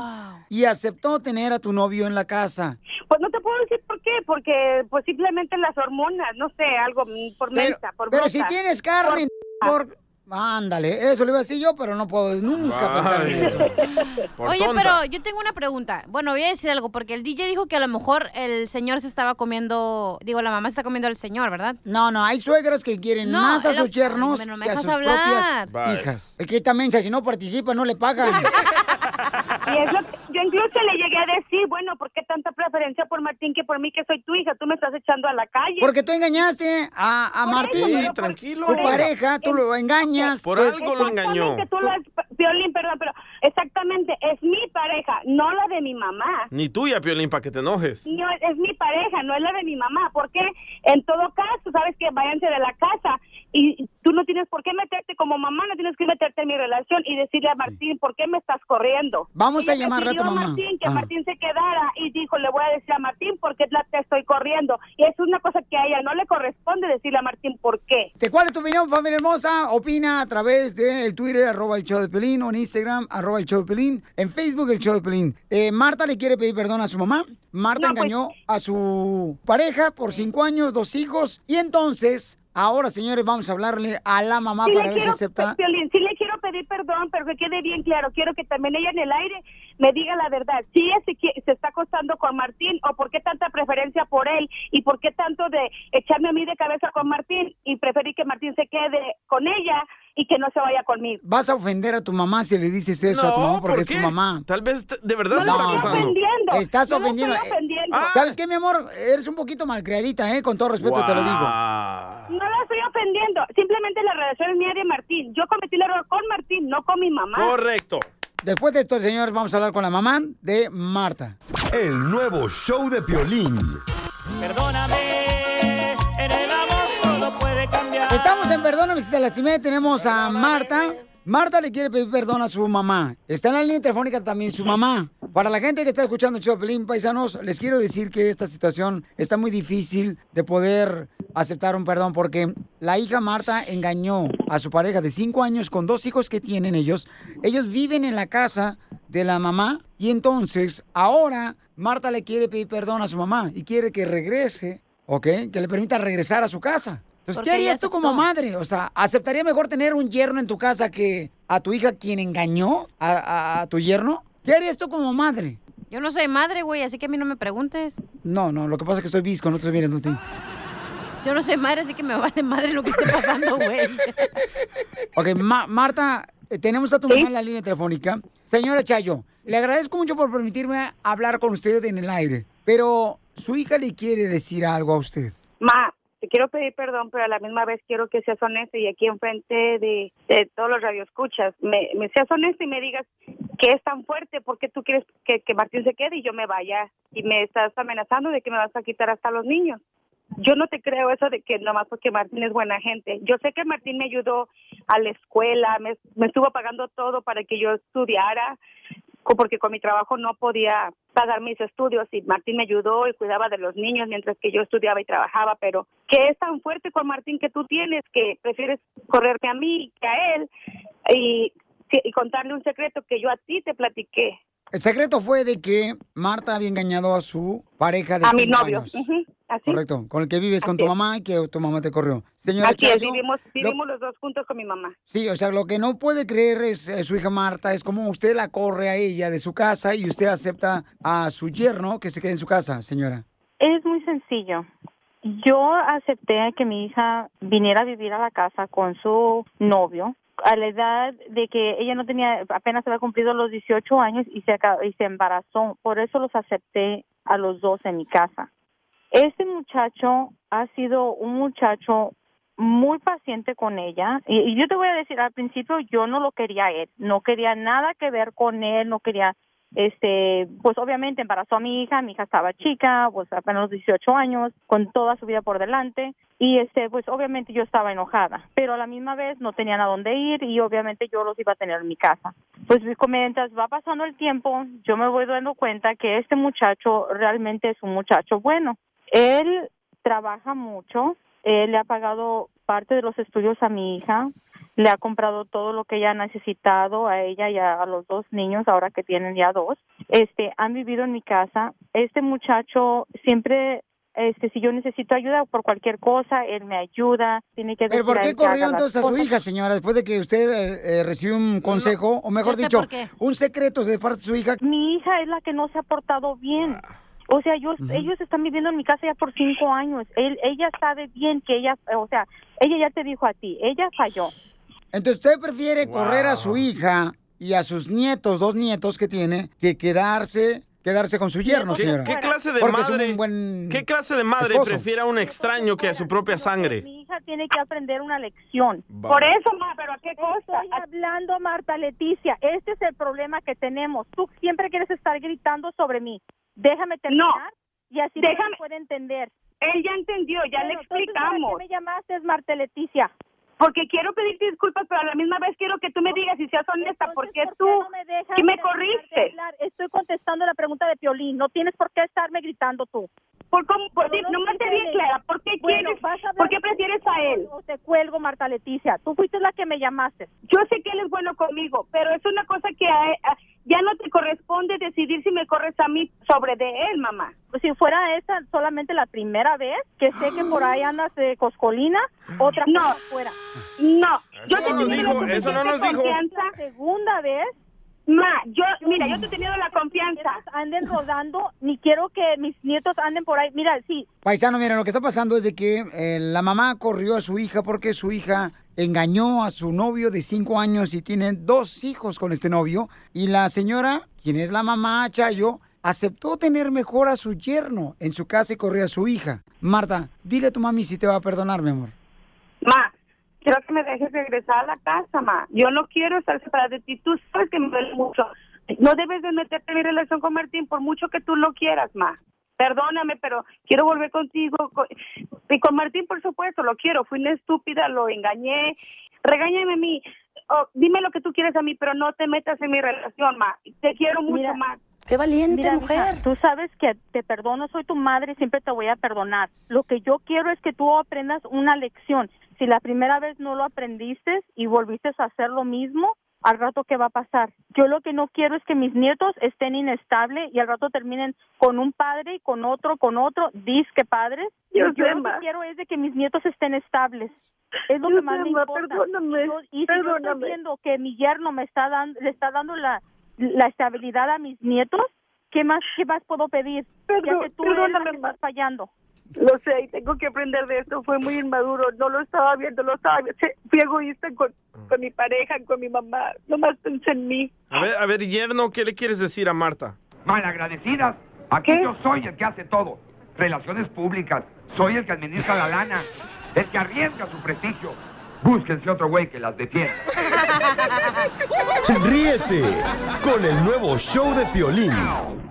Y aceptó tener a tu novio en la casa. Pues no te puedo decir por qué, porque pues simplemente las hormonas, no sé, algo mm, por mensa, por Pero si tienes carne, por... Ándale, eso le iba a decir yo, pero no puedo nunca pensar en eso. Oye, pero yo tengo una pregunta. Bueno, voy a decir algo, porque el DJ dijo que a lo mejor el señor se estaba comiendo, digo, la mamá se está comiendo al señor, ¿verdad? No, no, hay suegras que quieren No, más a sus yernos Ay, que a sus hablar. propias hijas. Es que mensa, si no participa, no le pagan. Y es lo que- yo incluso le llegué a decir, bueno, ¿por qué tanta preferencia por Martín que por mí que soy tu hija? Tú me estás echando a la calle. Porque tú engañaste a, a Martín, eso, tranquilo. tu pareja, tú lo engañas. Por pues- algo lo engañó. Tú lo has- Piolín, perdón, pero exactamente, es mi pareja, no la de mi mamá. Ni tuya, Piolín, para que te enojes. No, es mi pareja, no es la de mi mamá. Porque en todo caso, sabes que váyanse de la casa y tú no tienes por qué meterte como mamá, no tienes que meterte en mi relación y decirle a Martín, ¿por qué me estás corriendo? Vamos a Ella llamarle a tu mamá. Martín que Ah. Martín se quedara y dijo, le voy a decir a Martín por qué te estoy corriendo. Y es una cosa que a ella no le corresponde decirle a Martín por qué. ¿De ¿Cuál es tu opinión, familia hermosa? Opina a través del Twitter, arroba el show de Pelín, o en Instagram, arroba el show de Pelín, en Facebook, el show de Pelín. Eh, Marta le quiere pedir perdón a su mamá. Marta No, pues- engañó a su pareja por cinco años, dos hijos. Y entonces, ahora, señores, vamos a hablarle a la mamá Sí para ver si acepta. Piolín, sí le quiero pedir perdón, pero que quede bien claro. Quiero que también ella en el aire me diga la verdad. Si ella se, se está acostando con Martín o por qué tanta preferencia por él y por qué tanto de echarme a mí de cabeza con Martín y preferir que Martín se quede con ella y que no se vaya conmigo. Vas a ofender a tu mamá si le dices eso a tu No, mamá porque ¿por es tu qué? mamá. Tal vez de verdad No se lo está estoy acostando. ofendiendo. Estás No ofendiendo. Ah. ¿Sabes qué, mi amor? Eres un poquito malcriadita, ¿eh? Con todo respeto te lo digo. No la estoy ofendiendo. Simplemente la relación es mía de Martín. Yo cometí el error con Martín, no con mi mamá. Correcto. Después de esto, señores, vamos a hablar con la mamá de Marta. El nuevo show de Piolín. Perdóname, en el amor todo puede cambiar. Estamos en Perdóname si te lastimé. Tenemos a Marta. Marta le quiere pedir perdón a su mamá. Está en la línea telefónica también su mamá. Para la gente que está escuchando el show de Pelín, paisanos, les quiero decir que esta situación está muy difícil de poder aceptar un perdón porque la hija Marta engañó a su pareja de cinco años con dos hijos que tienen ellos. Ellos viven en la casa de la mamá y entonces ahora Marta le quiere pedir perdón a su mamá y quiere que regrese, ¿ok? Que le permita regresar a su casa. Entonces, Porque ¿qué harías tú como madre? O sea, ¿aceptaría mejor tener un yerno en tu casa que a tu hija quien engañó a, a- a tu yerno? ¿Qué harías tú como madre? Yo no soy madre, güey, así que a mí no me preguntes. No, no, lo que pasa es que estoy visco, no estoy mirando a ti. Yo no soy madre, así que me vale madre lo que esté pasando, güey. Ok, Ma- Marta, eh, tenemos a tu mamá en la línea telefónica. Señora Chayo, le agradezco mucho por permitirme hablar con usted en el aire, pero su hija le quiere decir algo a usted. Ma, te quiero pedir perdón, pero a la misma vez quiero que seas honesto y aquí enfrente de, todos los radioescuchas, me, me seas honesto y me digas que es tan fuerte porque tú quieres que, que Martín se quede y yo me vaya y me estás amenazando de que me vas a quitar hasta los niños. Yo no te creo eso de que nomás porque Martín es buena gente. Yo sé que Martín me ayudó a la escuela, me, me estuvo pagando todo para que yo estudiara, porque con mi trabajo no podía pagar mis estudios y Martín me ayudó y cuidaba de los niños mientras que yo estudiaba y trabajaba, pero que es tan fuerte con Martín que tú tienes que prefieres correrme a mí que a él y, y contarle un secreto que yo a ti te platiqué, El secreto fue de que Marta había engañado a su pareja de a mi novio. años. Así. Correcto, con el que vives con tu es. mamá y que tu mamá te corrió. Señora Así es, vivimos, lo- vivimos los dos juntos con mi mamá. Sí, o sea, lo que no puede creer es eh, su hija Marta, es como usted la corre a ella de su casa y usted acepta a su yerno que se quede en su casa, señora. Es muy sencillo. Yo acepté a que mi hija viniera a vivir a la casa con su novio a la edad de que ella no tenía, apenas había cumplido los 18 años y se, y se embarazó. Por eso los acepté a los dos en mi casa. Este muchacho ha sido un muchacho muy paciente con ella. Y, y yo te voy a decir al principio yo no lo quería él. No quería nada que ver con él no quería este pues obviamente embarazó a mi hija mi hija estaba chica pues apenas los 18 años con toda su vida por delante. Y este pues obviamente yo estaba enojada pero a la misma vez no tenían a dónde ir y obviamente yo los iba a tener en mi casa. Pues mientras va pasando el tiempo yo me voy dando cuenta que este muchacho realmente es un muchacho bueno él trabaja mucho Él le ha pagado parte de los estudios a mi hija, le ha comprado todo lo que ella ha necesitado a ella y a, a los dos niños, ahora que tienen ya dos. Este, han vivido en mi casa. Este muchacho siempre, este, si yo necesito ayuda por cualquier cosa, él me ayuda. Tiene que ¿Pero por qué corrió entonces a su cosas. hija, señora, después de que usted eh, eh, recibió un consejo, o mejor dicho, un secreto de parte de su hija? Mi hija es la que no se ha portado bien. O sea, yo, ellos están viviendo en mi casa ya por cinco años. Él, ella sabe bien que ella, o sea, ella ya te dijo a ti, ella falló. Entonces, ¿usted prefiere correr a su hija y a sus nietos, dos nietos que tiene, que quedarse, quedarse con su yerno, ¿Qué, señora? qué clase de Porque madre, buen qué clase de madre esposo. prefiere a un extraño que a su propia sangre? Mi hija tiene que aprender una lección. Va. Por eso, ma, pero ¿a qué costa? Estoy hablando, Marta Leticia. Este es el problema que tenemos. Tú siempre quieres estar gritando sobre mí. Déjame terminar y así déjame- me puede entender. Él ya entendió, ya le explicamos. ¿para qué me llamaste, Marta Leticia? Porque quiero pedirte disculpas, pero a la misma vez quiero que tú me digas y seas honesta, ¿por qué tú no me dejas y me corriste? Estoy contestando la pregunta de Piolín. No tienes por qué estarme gritando tú. ¿Por cómo? Por, Yo no me bien clara, ¿por qué Bueno, quieres? ¿Por qué prefieres a él? O te cuelgo, Marta Leticia. Tú fuiste la que me llamaste. Yo sé que él es bueno conmigo, pero es una cosa que a- a- ya no te corresponde decidir si me corres a mí sobre de él, mamá. Pues si fuera esa solamente la primera vez, que sé que por ahí andas de coscolina, otra No. fuera. No, yo Eso te no dijo, la eso no nos dijo. confianza. La segunda vez. Ma, yo, mira, yo te he tenido la confianza. Anden rodando, ni quiero que mis nietos anden por ahí. Mira, sí, Paisano, miren, lo que está pasando es de que eh, la mamá corrió a su hija porque su hija engañó a su novio de cinco años y tiene dos hijos con este novio. Y la señora, quien es la mamá, Chayo, aceptó tener mejor a su yerno en su casa y corrió a su hija. Marta, dile a tu mami si te va a perdonar, mi amor. Ma, quiero que me dejes regresar a la casa, ma. Yo no quiero estar separada de ti. Tú sabes que me duele mucho. No debes de meterte en mi relación con Martín por mucho que tú lo quieras, ma. Perdóname, pero quiero volver contigo. co- Y con Martín, por supuesto, lo quiero. Fui una estúpida, lo engañé. Regáñame a mí. Oh, dime lo que tú quieres a mí, pero no te metas en mi relación, ma. Te quiero mucho, Mira, ma. Qué valiente mujer. tú sabes que te perdono, soy tu madre siempre te voy a perdonar. Lo que yo quiero es que tú aprendas una lección. Si la primera vez no lo aprendiste y volviste a hacer lo mismo, al rato qué va a pasar. Yo lo que no quiero es que mis nietos estén inestables y al rato terminen con un padre y con otro, con otro, disque padres. Yo yo lo que quiero es de que mis nietos estén estables. Es lo Yo que más me importa. perdóname, Y yo- y si yo estoy viendo que mi yerno me está dando, le está dando la, la estabilidad a mis nietos, ¿qué más, qué más puedo pedir? ya que tú eres la que estás fallando. Lo sé, y tengo que aprender de esto. Fue muy inmaduro. No lo estaba viendo, lo estaba viendo. Fui egoísta con, con mi pareja, con mi mamá. Nomás pensé en mí. A ver, a ver, yerno, ¿qué le quieres decir a Marta? Malagradecidas. Aquí yo soy el que hace todo. Relaciones públicas. Soy el que administra la lana. El que arriesga su prestigio. Búsquense otro güey que las defienda. Ríete con el nuevo show de Piolín.